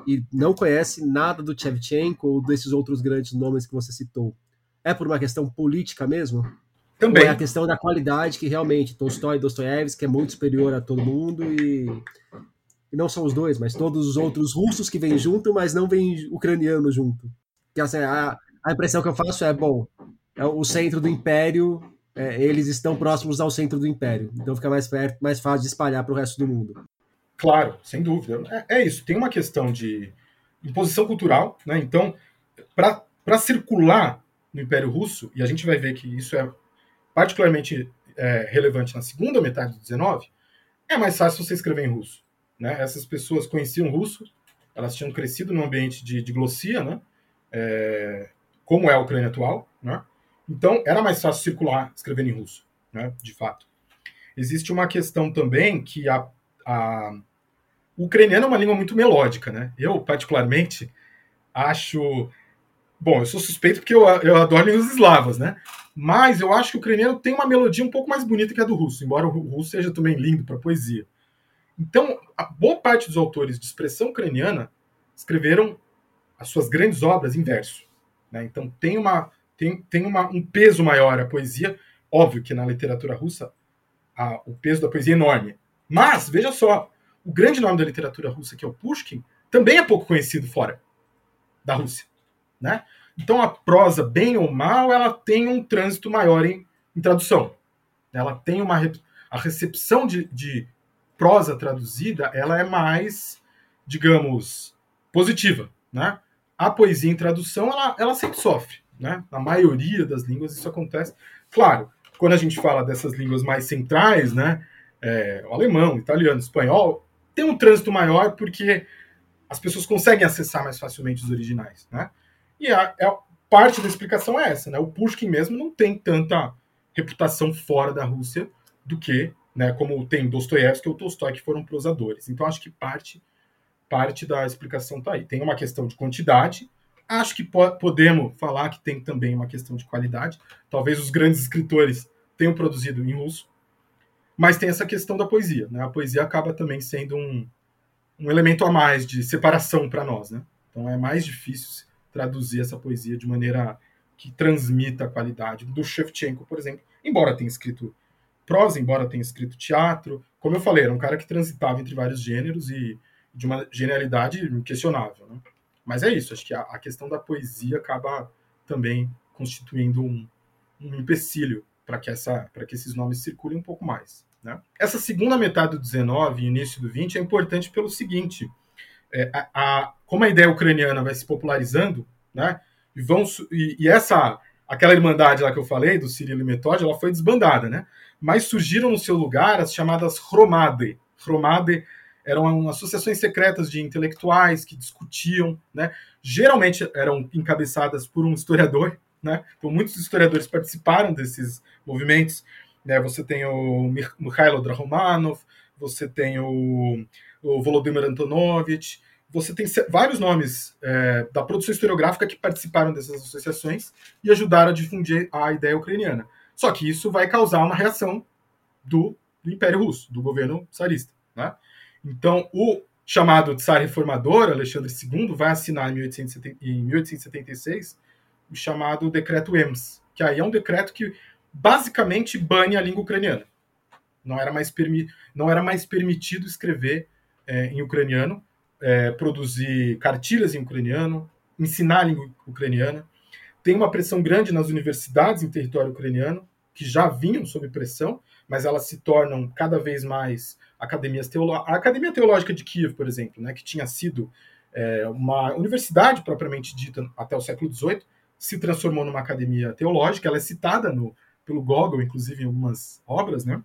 e não conhece nada do Shevchenko ou desses outros grandes nomes que você citou? É por uma questão política mesmo? Também. Ou é a questão da qualidade que realmente Tolstói e Dostoiévski é muito superior a todo mundo e, e não são os dois, mas todos os outros russos que vêm junto, mas não vêm ucraniano junto. Que assim, a, a impressão que eu faço é, bom, é o centro do império, é, eles estão próximos ao centro do império, então fica mais perto, mais fácil de espalhar para o resto do mundo. Claro, sem dúvida. É, é isso. Tem uma questão de imposição cultural, né? Então, para circular no Império Russo, e a gente vai ver que isso é particularmente é, relevante na segunda metade do 19, é mais fácil você escrever em russo. Né? Essas pessoas conheciam russo, elas tinham crescido num ambiente de, de glossia, né? É, como é a Ucrânia atual. Né? Então, era mais fácil circular escrevendo em russo, né? de fato. Existe uma questão também que a, a o ucraniano é uma língua muito melódica. Né? Eu, particularmente, acho Bom, eu sou suspeito porque eu, eu adoro línguas eslavas, né? Mas eu acho que o ucraniano tem uma melodia um pouco mais bonita que a do russo, embora o russo seja também lindo para poesia. Então, a boa parte dos autores de expressão ucraniana escreveram as suas grandes obras em verso. Né? Então, tem, uma, tem, tem uma, um peso maior a poesia. Óbvio que na literatura russa a, o peso da poesia é enorme. Mas, veja só, o grande nome da literatura russa, que é o Pushkin, também é pouco conhecido fora da Rússia. Né? Então a prosa, bem ou mal, ela tem um trânsito maior em, em tradução. Ela tem uma a recepção de, de, prosa traduzida, ela é mais, digamos, positiva, né? A poesia em tradução, ela, ela sempre sofre, né? Na maioria das línguas isso acontece. Claro, quando a gente fala dessas línguas mais centrais, né? É, o alemão, o italiano, o espanhol, tem um trânsito maior porque as pessoas conseguem acessar mais facilmente os originais, né? E a, a, parte da explicação é essa, né? O Pushkin mesmo não tem tanta reputação fora da Rússia do que né, como tem Dostoiévski ou Tolstói, que foram prosadores. Então, acho que parte, parte da explicação está aí. Tem uma questão de quantidade, acho que po podemos falar que tem também uma questão de qualidade. Talvez os grandes escritores tenham produzido em russo, mas tem essa questão da poesia. Né? A poesia acaba também sendo um, um elemento a mais de separação para nós. Né? Então, é mais difícil traduzir essa poesia de maneira que transmita a qualidade. Do Shevchenko, por exemplo, embora tenha escrito prosa, embora tenha escrito teatro, como eu falei, era um cara que transitava entre vários gêneros e de uma genialidade inquestionável. Né? Mas é isso, acho que a, a, questão da poesia acaba também constituindo um, um empecilho para que, essa, que esses nomes circulem um pouco mais. Né? Essa segunda metade do 19 e início do 20 é importante pelo seguinte: é, a, a, como a ideia ucraniana vai se popularizando, né, e, vão, e, e, essa aquela irmandade lá que eu falei, do Cirilo e Metódio, ela foi desbandada, né? Mas surgiram no seu lugar as chamadas Hromade. Hromade eram associações secretas de intelectuais que discutiam, né? Geralmente eram encabeçadas por um historiador, né? Então, muitos historiadores participaram desses movimentos. Né? Você tem o Mikhailo Drahomanov, você tem o, o Volodymyr Antonovich, você tem vários nomes é, da produção historiográfica que participaram dessas associações e ajudaram a difundir a ideia ucraniana. Só que isso vai causar uma reação do, do Império Russo, do governo tsarista. Né? Então, o chamado tsar reformador, Alexandre II, vai assinar em, 1870, em 1876 o chamado Decreto EMS, que aí é um decreto que basicamente bane a língua ucraniana. Não era mais, permi não era mais permitido escrever é, em ucraniano, é, produzir cartilhas em ucraniano, ensinar a língua ucraniana. Tem uma pressão grande nas universidades em território ucraniano, que já vinham sob pressão, mas elas se tornam cada vez mais academias teológicas. A Academia Teológica de Kiev, por exemplo, né, que tinha sido é, uma universidade propriamente dita até o século XVIII, se transformou numa academia teológica. Ela é citada no, pelo Gogol, inclusive, em algumas obras. Né?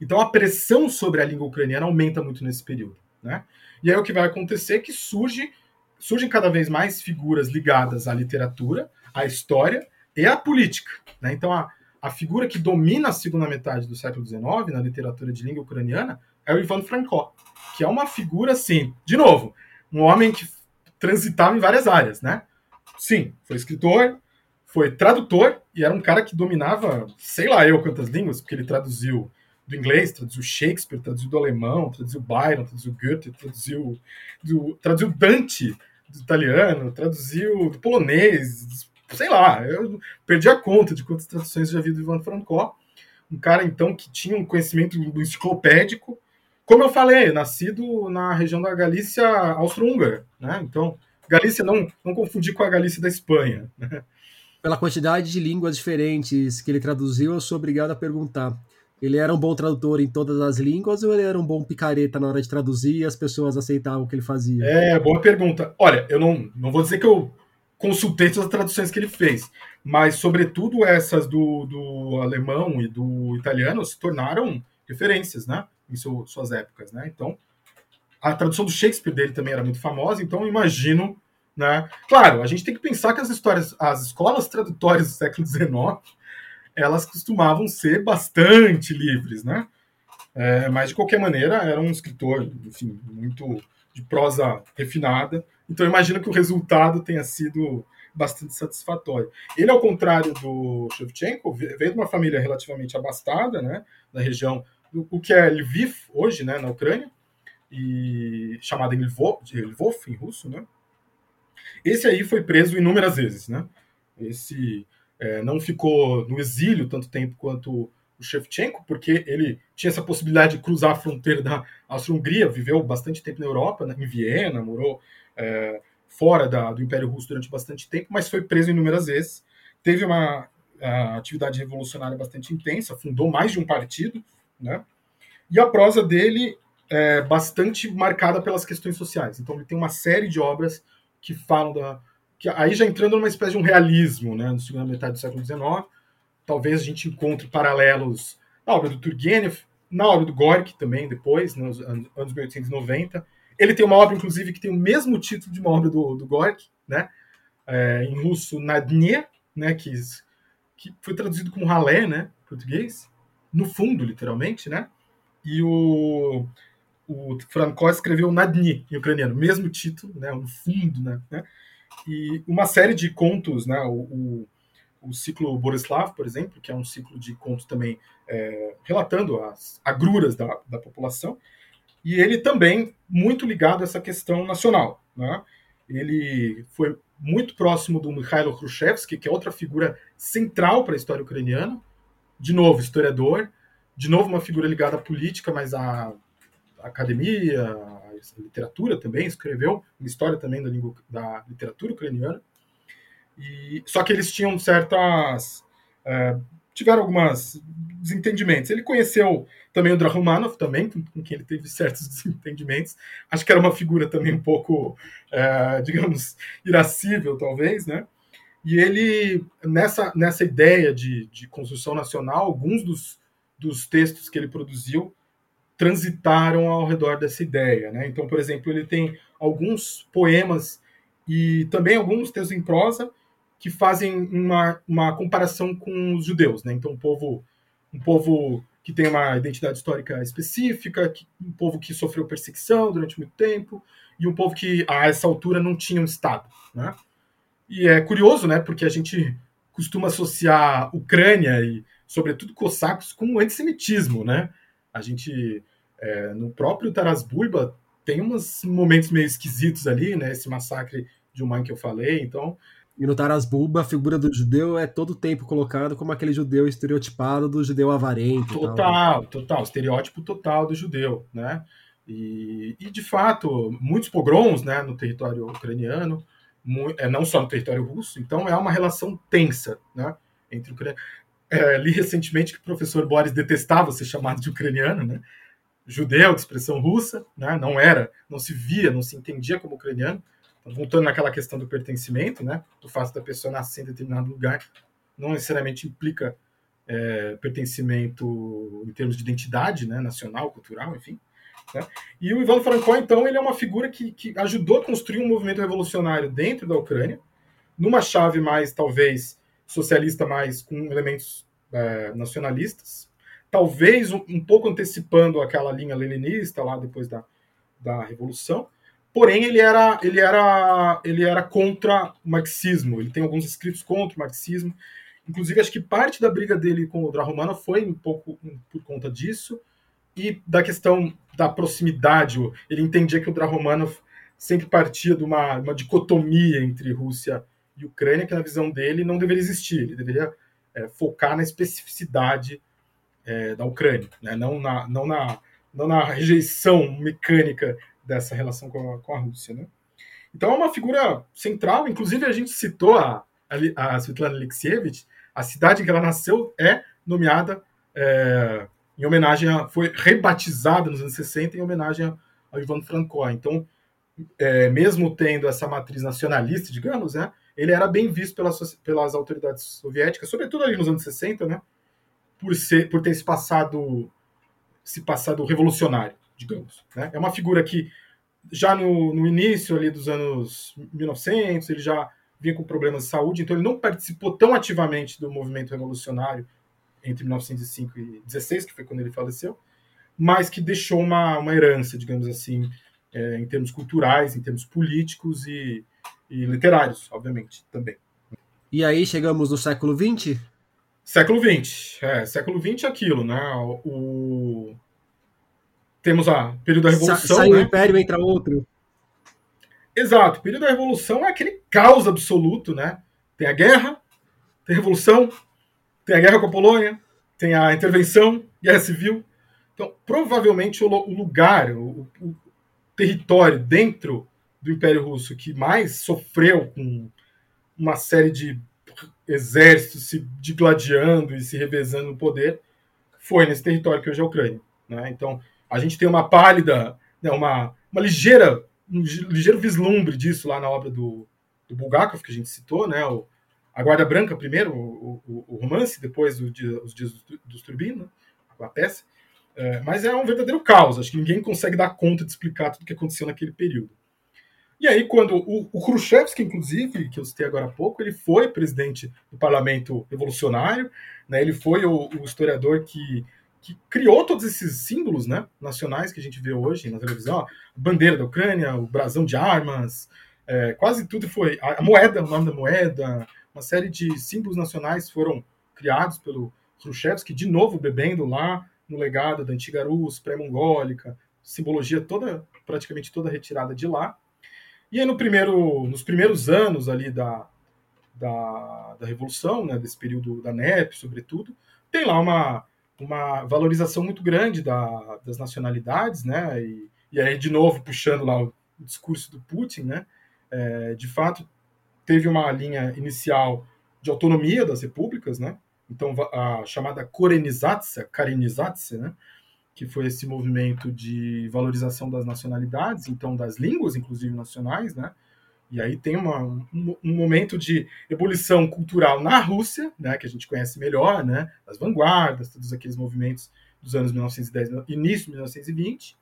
Então, a pressão sobre a língua ucraniana aumenta muito nesse período. Né? E aí o que vai acontecer é que surge, surgem cada vez mais figuras ligadas à literatura, à história e à política. Né? Então, a, a figura que domina a segunda metade do século XIX na literatura de língua ucraniana é o Ivan Franko, que é uma figura, assim, de novo, um homem que transitava em várias áreas, né? Sim, foi escritor, foi tradutor e era um cara que dominava, sei lá eu quantas línguas, porque ele traduziu do inglês, traduziu Shakespeare, traduziu do alemão, traduziu Byron, traduziu Goethe, traduziu, do, traduziu Dante do italiano, traduziu do polonês, sei lá, eu perdi a conta de quantas traduções já vi do Ivan Franco. Um cara, então, que tinha um conhecimento enciclopédico. Como eu falei, nascido na região da Galícia austro-húngara, né? Então, Galícia não, não confundir com a Galícia da Espanha. Né? Pela quantidade de línguas diferentes que ele traduziu, eu sou obrigado a perguntar. Ele era um bom tradutor em todas as línguas ou ele era um bom picareta na hora de traduzir e as pessoas aceitavam o que ele fazia? É, boa pergunta. Olha, eu não, não vou dizer que eu consultei todas as traduções que ele fez, mas, sobretudo, essas do, do alemão e do italiano se tornaram referências, né? Em seu, suas épocas, né? Então, a tradução do Shakespeare dele também era muito famosa, então imagino, né? Claro, a gente tem que pensar que as histórias, as escolas tradutórias do século XIX elas costumavam ser bastante livres, né? É, mas de qualquer maneira era um escritor, enfim, muito de prosa refinada. Então imagino que o resultado tenha sido bastante satisfatório. Ele, ao contrário do Shevchenko, veio de uma família relativamente abastada, né, da região, o que é Lviv hoje, né, na Ucrânia, e chamada Lvov, Lvov em russo, né? Esse aí foi preso inúmeras vezes, né? Esse é, não ficou no exílio tanto tempo quanto o Shevchenko, porque ele tinha essa possibilidade de cruzar a fronteira da Áustria-Hungria, viveu bastante tempo na Europa, né, em Viena, morou é, fora da, do Império Russo durante bastante tempo, mas foi preso inúmeras vezes. Teve uma atividade revolucionária bastante intensa, fundou mais de um partido, né? E a prosa dele é bastante marcada pelas questões sociais. Então ele tem uma série de obras que falam da, que aí já entrando numa espécie de um realismo, né, na segunda metade do século XIX, talvez a gente encontre paralelos na obra do Turgenev, na obra do Gorky também, depois, nos anos 1890. Ele tem uma obra, inclusive, que tem o mesmo título de uma obra do, do Gorky, né, é, em russo, Na Dnie, né, que, que foi traduzido como ralé, né, português, no fundo, literalmente, né? E o, o Franco escreveu Na Dni, em ucraniano, mesmo título, né? No fundo, né? E uma série de contos, né? O, o, o ciclo Borislav, por exemplo, que é um ciclo de contos também é, relatando as agruras da, da população, e ele também muito ligado a essa questão nacional. Né? Ele foi muito próximo do Mikhailo Khrushchevsky, que é outra figura central para a história ucraniana. De novo, historiador. De novo, uma figura ligada à política, mas à academia, literatura também. Escreveu uma história também da, língua, da literatura ucraniana. E, só que eles tinham certas. É, tiveram algumas desentendimentos. Ele conheceu também o Drahumanov, também, com, com quem ele teve certos desentendimentos. Acho que era uma figura também um pouco, é, digamos, irascível, talvez, né? E ele, nessa, nessa ideia de, de construção nacional, alguns dos, dos textos que ele produziu transitaram ao redor dessa ideia. Né? Então, por exemplo, ele tem alguns poemas e também alguns textos em prosa que fazem uma, uma comparação com os judeus, né? Então, um povo, um povo que tem uma identidade histórica específica, que, um povo que sofreu perseguição durante muito tempo, e um povo que, a essa altura, não tinha um Estado, né? E é curioso, né? Porque a gente costuma associar Ucrânia e, sobretudo, cossacos com o antissemitismo, né? A gente, é, no próprio Taras Bulba, tem uns momentos meio esquisitos ali, né? Esse massacre de Uman que eu falei, então e no Taras Bulba, a figura do judeu é todo tempo colocado como aquele judeu estereotipado do judeu avarento. Total, tal, né? total, estereótipo total do judeu, né? E, e, de fato, muitos pogroms né, no território ucraniano, é, não só no território russo, então é uma relação tensa né, entre ucraniano. É, li recentemente que o professor Boris detestava ser chamado de ucraniano, né? Judeu, de expressão russa, né? não era, não se via, não se entendia como ucraniano voltando naquela questão do pertencimento, né? O fato da pessoa nascer em determinado lugar não necessariamente implica é, pertencimento em termos de identidade, né? Nacional, cultural, enfim. Né? E o Ivan Franco, então, ele é uma figura que, que ajudou a construir um movimento revolucionário dentro da Ucrânia, numa chave mais, talvez, socialista, mais com elementos é, nacionalistas, talvez um, um, pouco antecipando aquela linha leninista lá depois da, da Revolução, Porém, ele era, ele era, ele era contra o marxismo. Ele tem alguns escritos contra o marxismo. Inclusive, acho que parte da briga dele com o Drahomana foi um pouco por conta disso e da questão da proximidade. Ele entendia que o Drahomanov sempre partia de uma, uma dicotomia entre Rússia e Ucrânia, que na visão dele não deveria existir. Ele deveria é, focar na especificidade é, da Ucrânia, né? não, na, não, na, não na rejeição mecânica dessa relação com a, com a Rússia. Né? Então é uma figura central, inclusive a gente citou a, a, a Svetlana Alexievich, a cidade em que ela nasceu é nomeada é, em homenagem a. foi rebatizada nos anos 60 em homenagem ao Ivan Franco. Então, é, mesmo tendo essa matriz nacionalista, digamos, né, ele era bem visto pelas, pelas autoridades soviéticas, sobretudo ali nos anos 60, né, por, ser, por ter se passado, se passado revolucionário digamos. Né? É uma figura que já no, no início ali dos anos 1900 ele já vinha com problemas de saúde, então ele não participou tão ativamente do movimento revolucionário entre 1905 e 16, que foi quando ele faleceu, mas que deixou uma, uma herança, digamos assim, é, em termos culturais, em termos políticos e, e literários, obviamente, também. E aí chegamos no século XX? Século XX, é, século XX é aquilo, né? O, temos a período da Revolução. Sai né? um império, entra outro. Exato. O período da Revolução é aquele caos absoluto, né? Tem a guerra, tem a Revolução, tem a guerra com a Polônia, tem a intervenção, guerra civil. Então, provavelmente, o lugar, o, o território dentro do Império Russo que mais sofreu com uma série de exércitos se digladiando e se revezando no poder foi nesse território que hoje é a Ucrânia. Né? Então, a gente tem uma pálida, né, uma, uma ligeira, um ligeiro vislumbre disso lá na obra do, do Bulgakov, que a gente citou, né, o, A Guarda Branca primeiro, o, o, o romance, depois o, Os Dias dos Turbin, né, a peça. É, mas é um verdadeiro caos, acho que ninguém consegue dar conta de explicar tudo o que aconteceu naquele período. E aí, quando o, o Khrushchevsky, inclusive, que eu citei agora há pouco, ele foi presidente do parlamento revolucionário, né, ele foi o, o historiador que que criou todos esses símbolos né, nacionais que a gente vê hoje na televisão, a bandeira da Ucrânia, o brasão de armas, é, quase tudo foi. A, a, moeda, o nome da moeda, uma série de símbolos nacionais foram criados pelo Khrushchevsky, de novo bebendo lá no legado da antiga Rússia, pré-mongólica, simbologia toda, praticamente toda retirada de lá. E aí no primeiro, nos primeiros anos ali da, da, da Revolução, né, desse período da NEP, sobretudo, tem lá uma, uma valorização muito grande da, das nacionalidades, né, e, e aí de novo puxando lá o, discurso do Putin, né, é, de fato teve uma linha inicial de autonomia das repúblicas, né, então a chamada Korenizácia, Karenizácia, né, que foi esse movimento de valorização das nacionalidades, então das línguas, inclusive nacionais, né? E aí tem uma, um, um, momento de ebulição cultural na Rússia, né, que a gente conhece melhor, né, as vanguardas, todos aqueles movimentos dos anos 1910, início de 1920,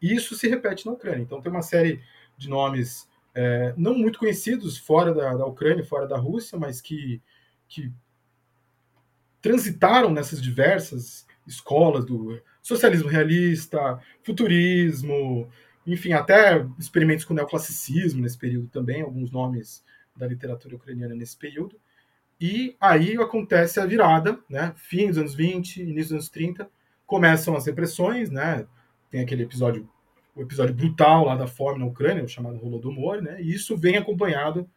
e isso se repete na Ucrânia. Então tem uma série de nomes é, não muito conhecidos fora da, da Ucrânia, fora da Rússia, mas que, que transitaram nessas diversas escolas do socialismo realista, futurismo, enfim, até experimentos com neoclassicismo nesse período também, alguns nomes da literatura ucraniana nesse período. E aí acontece a virada, né? Fim dos anos 20, início dos anos 30, começam as repressões, né? Tem aquele episódio, o episódio brutal lá da fome na Ucrânia, o chamado Holodomor, né? E isso vem acompanhado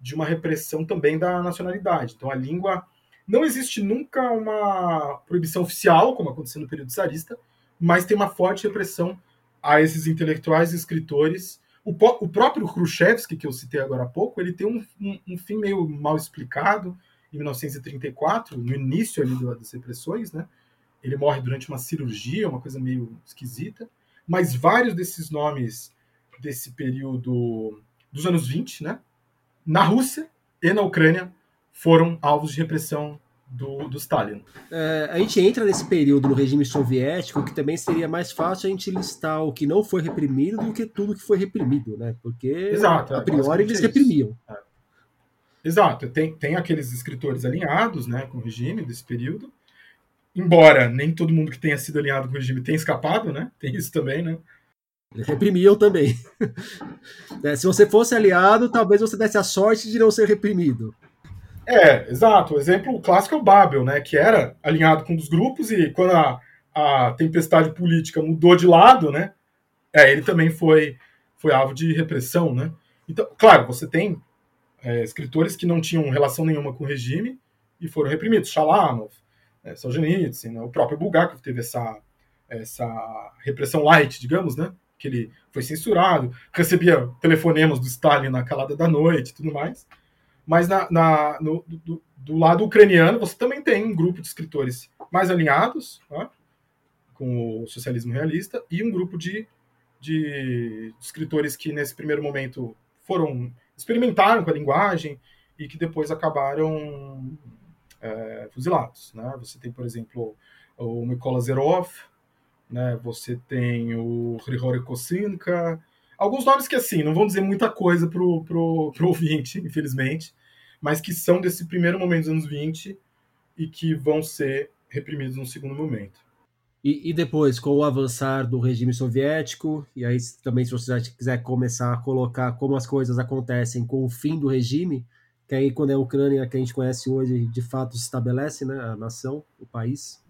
de uma repressão também da nacionalidade. Então a língua não existe nunca uma proibição oficial, como aconteceu no período tsarista, mas tem uma forte repressão a esses intelectuais e escritores. O, o próprio Khrushchevsky, que eu citei agora há pouco, ele tem um, um, um fim meio mal explicado em 1934, no início ali das repressões, né? Ele morre durante uma cirurgia, uma coisa meio esquisita. Mas vários desses nomes desse período dos anos 20, né? Na Rússia e na Ucrânia foram alvos de repressão do, do Stalin. É, a gente entra nesse período no regime soviético que também seria mais fácil a gente listar o que não foi reprimido do que tudo que foi reprimido, né? Porque Exato, a é, priori eles é reprimiam. É. Exato, tem, tem aqueles escritores alinhados né, com o regime desse período, embora nem todo mundo que tenha sido alinhado com o regime tenha escapado, né? Tem isso também, né? Eles reprimiam também. é, se você fosse aliado, talvez você desse a sorte de não ser reprimido. É, exato. O exemplo clássico é o Babel, né? Que era alinhado com um dos grupos e quando a, a tempestade política mudou de lado, né? É, ele também foi, foi alvo de repressão, né? Então, claro, você tem é, escritores que não tinham relação nenhuma com o regime e foram reprimidos. Shalamov, é, Solzhenitsyn, né? o próprio Bulgakov teve essa, essa repressão light, digamos, né? Que ele foi censurado, recebia telefonemas do Stalin na calada da noite e tudo mais. Mas na, na no, do, do, lado ucraniano, você também tem um grupo de escritores mais alinhados né, com o socialismo realista e um grupo de, de escritores que, nesse primeiro momento, foram experimentaram com a linguagem e que depois acabaram é, fuzilados. Né? Você tem, por exemplo, o Mykola Zerov, né? você tem o Hrihory Kosinka, Alguns nomes que, assim, não vão dizer muita coisa pro, pro, pro ouvinte, infelizmente, mas que são desse primeiro momento dos anos 20 e que vão ser reprimidos no segundo momento. E, e, depois, com o avançar do regime soviético, e aí também se você quiser começar a colocar como as coisas acontecem com o fim do regime, que aí quando é a Ucrânia que a gente conhece hoje, de fato se estabelece né, a nação, o país.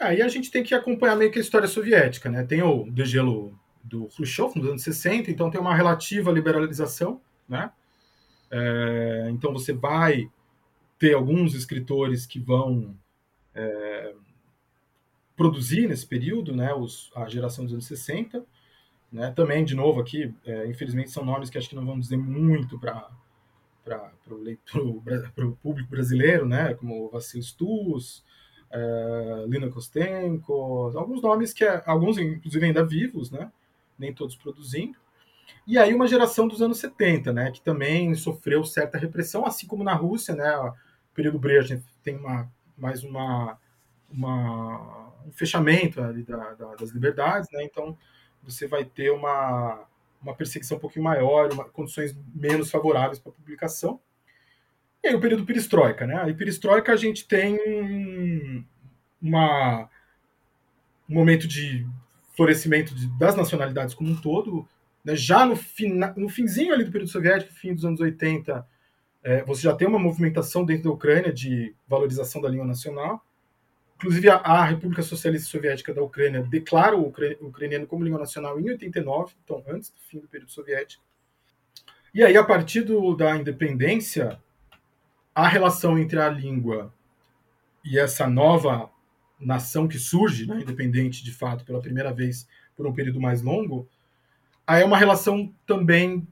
Aí a gente tem que acompanhar meio que a história soviética, né? Tem o degelo do Khrushchev nos anos 60, então tem uma relativa liberalização, né? É, então você vai ter alguns escritores que vão é, produzir nesse período, né? Os, a geração dos anos 60, né? Também, de novo, aqui, é, infelizmente, são nomes que acho que não vão dizer muito para para o público brasileiro, né? Como Vassil Stus, é, Lina Kostenko, alguns nomes que é, alguns inclusive ainda vivos, né? Nem todos produzindo. E aí uma geração dos anos 70, né, que também sofreu certa repressão, assim como na Rússia, né, o período Brezhnev tem uma, mais uma, uma um fechamento da, da, das liberdades, né, então você vai ter uma, uma perseguição um pouquinho maior, uma, condições menos favoráveis para publicação. E aí o período perestroika, né, e perestroika a gente tem uma um momento de florescimento de, das nacionalidades como um todo. Né? Já no, fina, no finzinho ali do período soviético, fim dos anos 80, é, você já tem uma movimentação dentro da Ucrânia de valorização da língua nacional. Inclusive, a, a República Socialista Soviética da Ucrânia declara o ucraniano como língua nacional em 89, então antes do fim do período soviético. E aí, a partir do, da independência, a relação entre a língua e essa nova nação que surge, né, independente de fato, pela primeira vez por um período mais longo, aí é uma relação também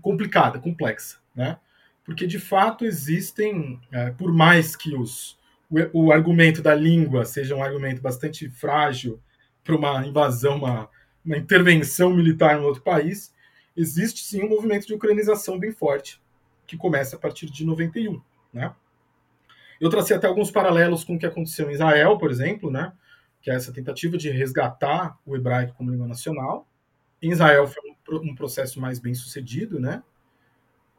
complicada, complexa, né? Porque de fato existem, é, por mais que os, o, o, argumento da língua seja um argumento bastante frágil para uma invasão, uma, uma intervenção militar em outro país, existe sim um movimento de ucranização bem forte que começa a partir de 91, né? Eu tracei até alguns paralelos com o que aconteceu em Israel, por exemplo, né? que é essa tentativa de resgatar o hebraico como língua nacional. Em Israel foi um, processo mais bem sucedido, né?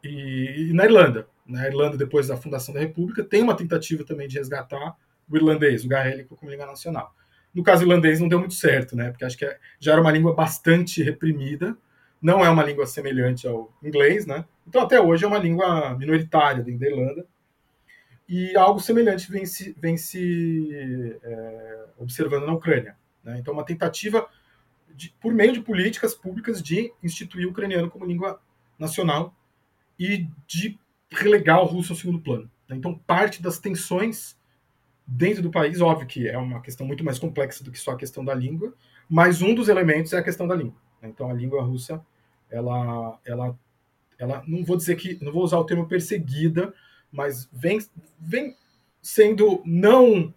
E, e, na Irlanda, na Irlanda depois da fundação da República tem uma tentativa também de resgatar o irlandês, o gaélico como língua nacional. No caso irlandês não deu muito certo, né? Porque acho que é, já era uma língua bastante reprimida, não é uma língua semelhante ao inglês, né? Então até hoje é uma língua minoritária dentro da Irlanda e algo semelhante vem se, vem se é, observando na Ucrânia. Né? Então, uma tentativa, de, por meio de políticas públicas, de instituir o ucraniano como língua nacional e de relegar o russo ao segundo plano. Né? Então, parte das tensões dentro do país, óbvio que é uma questão muito mais complexa do que só a questão da língua, mas um dos elementos é a questão da língua. Né? Então, a língua russa, ela, ela, ela, não vou dizer que, não vou usar o termo perseguida, mas vem, vem sendo não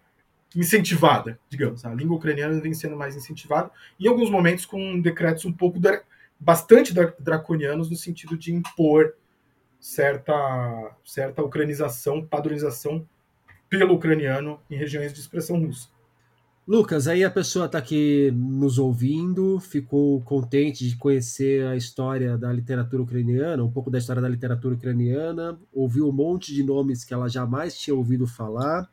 incentivada, digamos. A língua ucraniana vem sendo mais incentivada, em alguns momentos com decretos um pouco bastante draconianos no sentido de impor certa, certa ucranização, padronização pelo ucraniano em regiões de expressão russa. Lucas, aí a pessoa está aqui nos ouvindo, ficou contente de conhecer a história da literatura ucraniana, um pouco da história da literatura ucraniana, ouviu um monte de nomes que ela jamais tinha ouvido falar.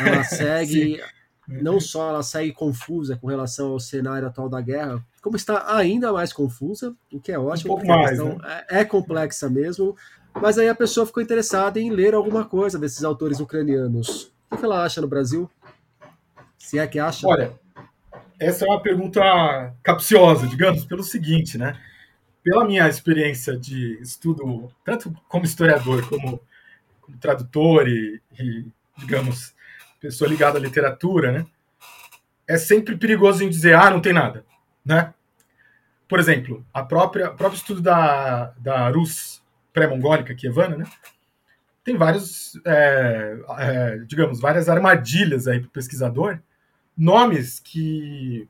Ela segue, não só ela segue confusa com relação ao cenário atual da guerra, como está ainda mais confusa, o que é ótimo, um pouco mais, né? é, é complexa mesmo. Mas aí a pessoa ficou interessada em ler alguma coisa desses autores ucranianos. O que ela acha no Brasil? Se é que acha. Olha, essa é uma pergunta capciosa, digamos, pelo seguinte, né? Pela minha experiência de estudo, tanto como historiador, como, como tradutor e, e, digamos, pessoa ligada à literatura, né? É sempre perigoso em dizer, ah, não tem nada, né? Por exemplo, a própria o próprio estudo da, da Rus pré-mongólica, kievana, né? Tem vários, é, é, digamos, várias armadilhas aí para o pesquisador, nomes que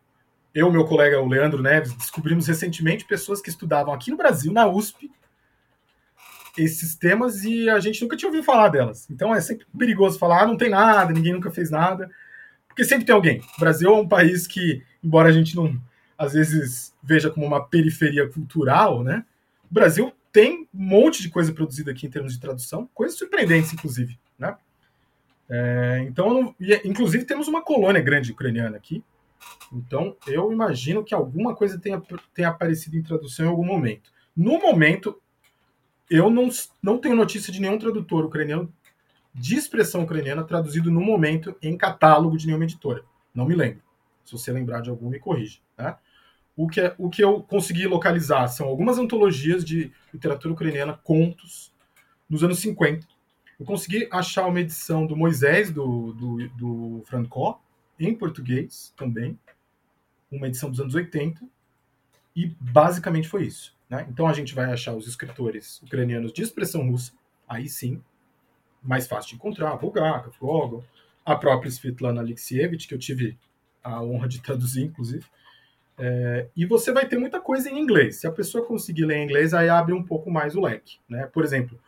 eu meu colega, o Leandro Neves, descobrimos recentemente, pessoas que estudavam aqui no Brasil, na USP, esses temas e a gente nunca tinha ouvido falar delas. Então é sempre perigoso falar, ah, não tem nada, ninguém nunca fez nada, porque sempre tem alguém. O Brasil é um país que, embora a gente não, às vezes, veja como uma periferia cultural, né? O Brasil tem um monte de coisa produzida aqui em termos de tradução, coisas surpreendentes, inclusive, né? É, então, inclusive, temos uma colônia grande ucraniana aqui. Então, eu imagino que alguma coisa tenha, tenha aparecido em tradução em algum momento. No momento, eu não, não tenho notícia de nenhum tradutor ucraniano de expressão ucraniana traduzido no momento em catálogo de nenhuma editora. Não me lembro. Se você lembrar de algum, me corrija. Né? O, que, é, o que eu consegui localizar são algumas antologias de literatura ucraniana, contos, nos anos 50, eu consegui achar uma edição do Moisés, do, do, do Franco, em português também, uma edição dos anos 80, e basicamente foi isso. Né? Então a gente vai achar os escritores ucranianos de expressão russa, aí sim, mais fácil de encontrar, Bulgakov, Gogol, a própria Svetlana Alexievich, que eu tive a honra de traduzir, inclusive. É, e você vai ter muita coisa em inglês. Se a pessoa conseguir ler em inglês, aí abre um pouco mais o leque. Né? Por exemplo,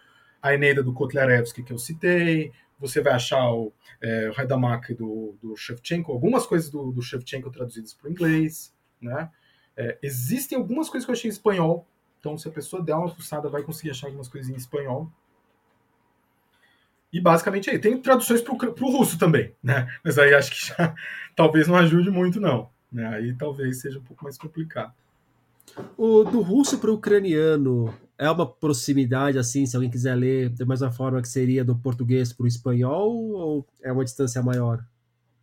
a Eneida do Kotlarevsky que eu citei, você vai achar o, é, o do, do Shevchenko, algumas coisas do, do Shevchenko traduzidas para o inglês, né? É, existem algumas coisas que eu achei em espanhol, então se a pessoa der uma fuçada vai conseguir achar algumas coisas em espanhol. E basicamente aí, tem traduções para o russo também, né? Mas aí acho que já talvez não ajude muito, não. Né? Aí talvez seja um pouco mais complicado. O do russo para o ucraniano é uma proximidade assim, se alguém quiser ler da mesma forma que seria do português para o espanhol, ou é uma distância maior?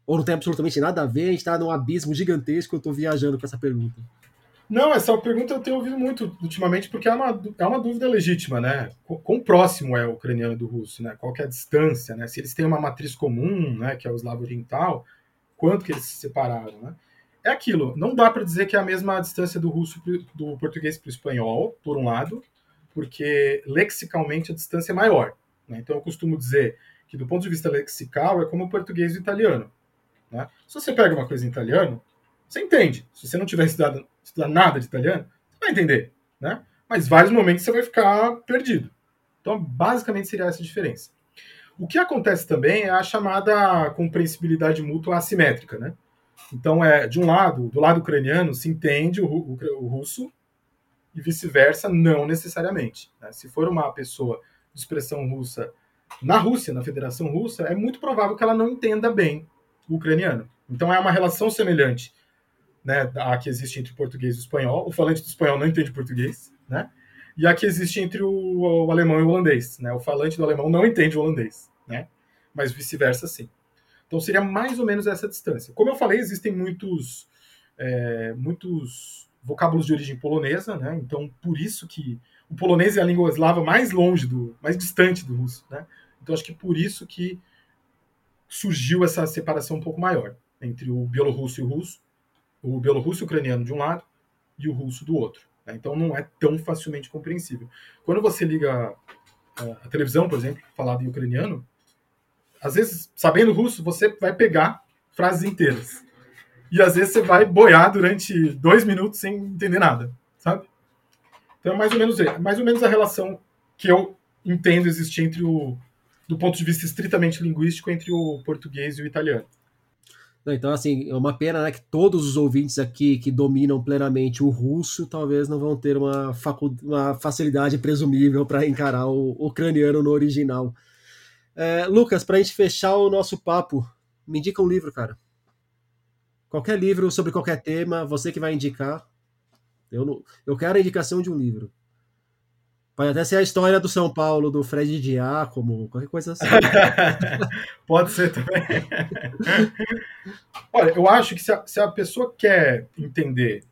Ou não tem absolutamente nada a ver, a gente está num abismo gigantesco, eu estou viajando com essa pergunta. Não, essa pergunta eu tenho ouvido muito ultimamente, porque é uma, é uma dúvida legítima, né? Quão próximo é o ucraniano do russo, né? Qual é a distância, né? Se eles têm uma matriz comum, né, que é o eslavo oriental, quanto que eles se separaram, né? É aquilo, não dá para dizer que é a mesma distância do russo pro, do português para o espanhol, por um lado, porque lexicalmente a distância é maior. Né? Então eu costumo dizer que do ponto de vista lexical é como o português e o italiano. Né? Se você pega uma coisa em italiano, você entende. Se você não tiver estudado, estudado nada de italiano, você vai entender. Né? Mas vários momentos você vai ficar perdido. Então, basicamente, seria essa diferença. O que acontece também é a chamada compreensibilidade mútua assimétrica. Né? Então, é de um lado, do lado ucraniano, se entende o, o, o russo e vice-versa, não necessariamente. Né? Se for uma pessoa de expressão russa na Rússia, na Federação Russa, é muito provável que ela não entenda bem o ucraniano. Então, é uma relação semelhante né, a que existe entre o português e o espanhol. O falante do espanhol não entende português, né? E a que existe entre o, o alemão e o holandês, né? O falante do alemão não entende o holandês, né? Mas vice-versa, sim. Então seria mais ou menos essa distância. Como eu falei, existem muitos, é, muitos vocábulos de origem polonesa, né? Então por isso que o polonês é a língua eslava mais longe do, mais distante do russo, né? Então acho que por isso que surgiu essa separação um pouco maior entre o bielorrusso e o russo, o bielorrusso ucraniano de um lado e o russo do outro. Né? Então não é tão facilmente compreensível. Quando você liga a, a televisão, por exemplo, falado em ucraniano, às vezes, sabendo russo, você vai pegar frases inteiras. E às vezes você vai boiar durante dois minutos sem entender nada, sabe? Então é mais ou menos, mais ou menos a relação que eu entendo existir entre o, do ponto de vista estritamente linguístico, entre o português e o italiano. Então, assim, é uma pena né, que todos os ouvintes aqui que dominam plenamente o russo talvez não vão ter uma, uma facilidade presumível para encarar o ucraniano no original. É, Lucas, para a gente fechar o nosso papo, me indica um livro, cara. Qualquer livro sobre qualquer tema, você que vai indicar. Eu, não, eu quero a indicação de um livro. Pode até ser a história do São Paulo, do Fred Diácono, qualquer coisa assim. Pode ser também. Olha, eu acho que se a, se a pessoa quer entender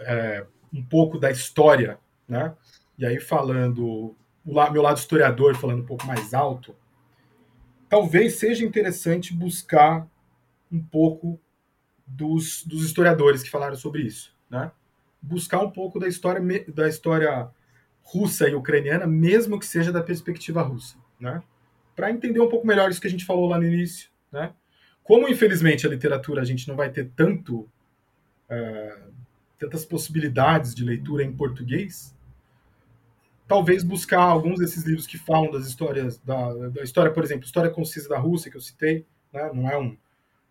é, um pouco da história, né? E aí falando, o meu lado historiador falando um pouco mais alto, talvez seja interessante buscar um pouco dos, dos historiadores que falaram sobre isso, né? Buscar um pouco da história da história russa e ucraniana, mesmo que seja da perspectiva russa, né? Para entender um pouco melhor isso que a gente falou lá no início, né? Como infelizmente a literatura a gente não vai ter tanto uh, tantas possibilidades de leitura em português, talvez buscar alguns desses livros que falam das histórias da, da história, por exemplo, história concisa da Rússia que eu citei, né? Não é um,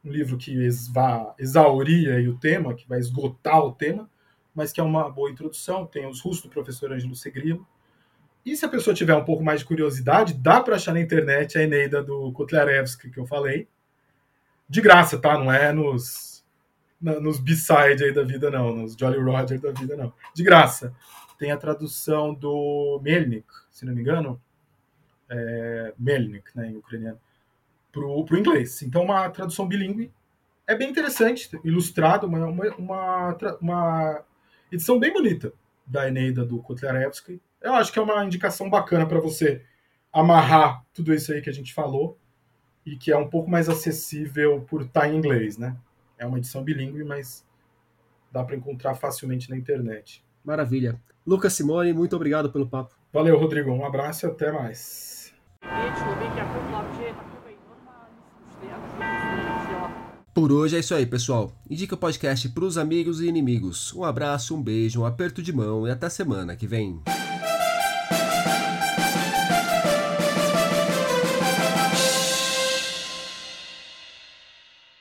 um livro que vá exaurir o tema, que vai esgotar o tema, mas que é uma boa introdução. Tem os russos do professor Ângelo Segrilo. E se a pessoa tiver um pouco mais de curiosidade, dá para achar na internet a Eneida do Kotlarevsky, que eu falei. De graça, tá? Não é nos, na, nos B-side aí da vida, não. Nos Jolly Roger da vida, não. De graça. Tem a tradução do Melnik, se não me engano. É, Melnik, né, em ucraniano. Para o inglês. Então, uma tradução bilíngue. É bem interessante, ilustrado, uma, uma, uma, uma edição bem bonita da Eneida do Kotlarevsky. Eu acho que é uma indicação bacana para você amarrar tudo isso aí que a gente falou e que é um pouco mais acessível por estar em inglês, né? É uma edição bilíngue, mas dá para encontrar facilmente na internet. Maravilha. Lucas Simone, muito obrigado pelo papo. Valeu, Rodrigo. Um abraço e até mais. Por hoje é isso aí, pessoal. Indica o podcast para os amigos e inimigos. Um abraço, um beijo, um aperto de mão e até semana que vem.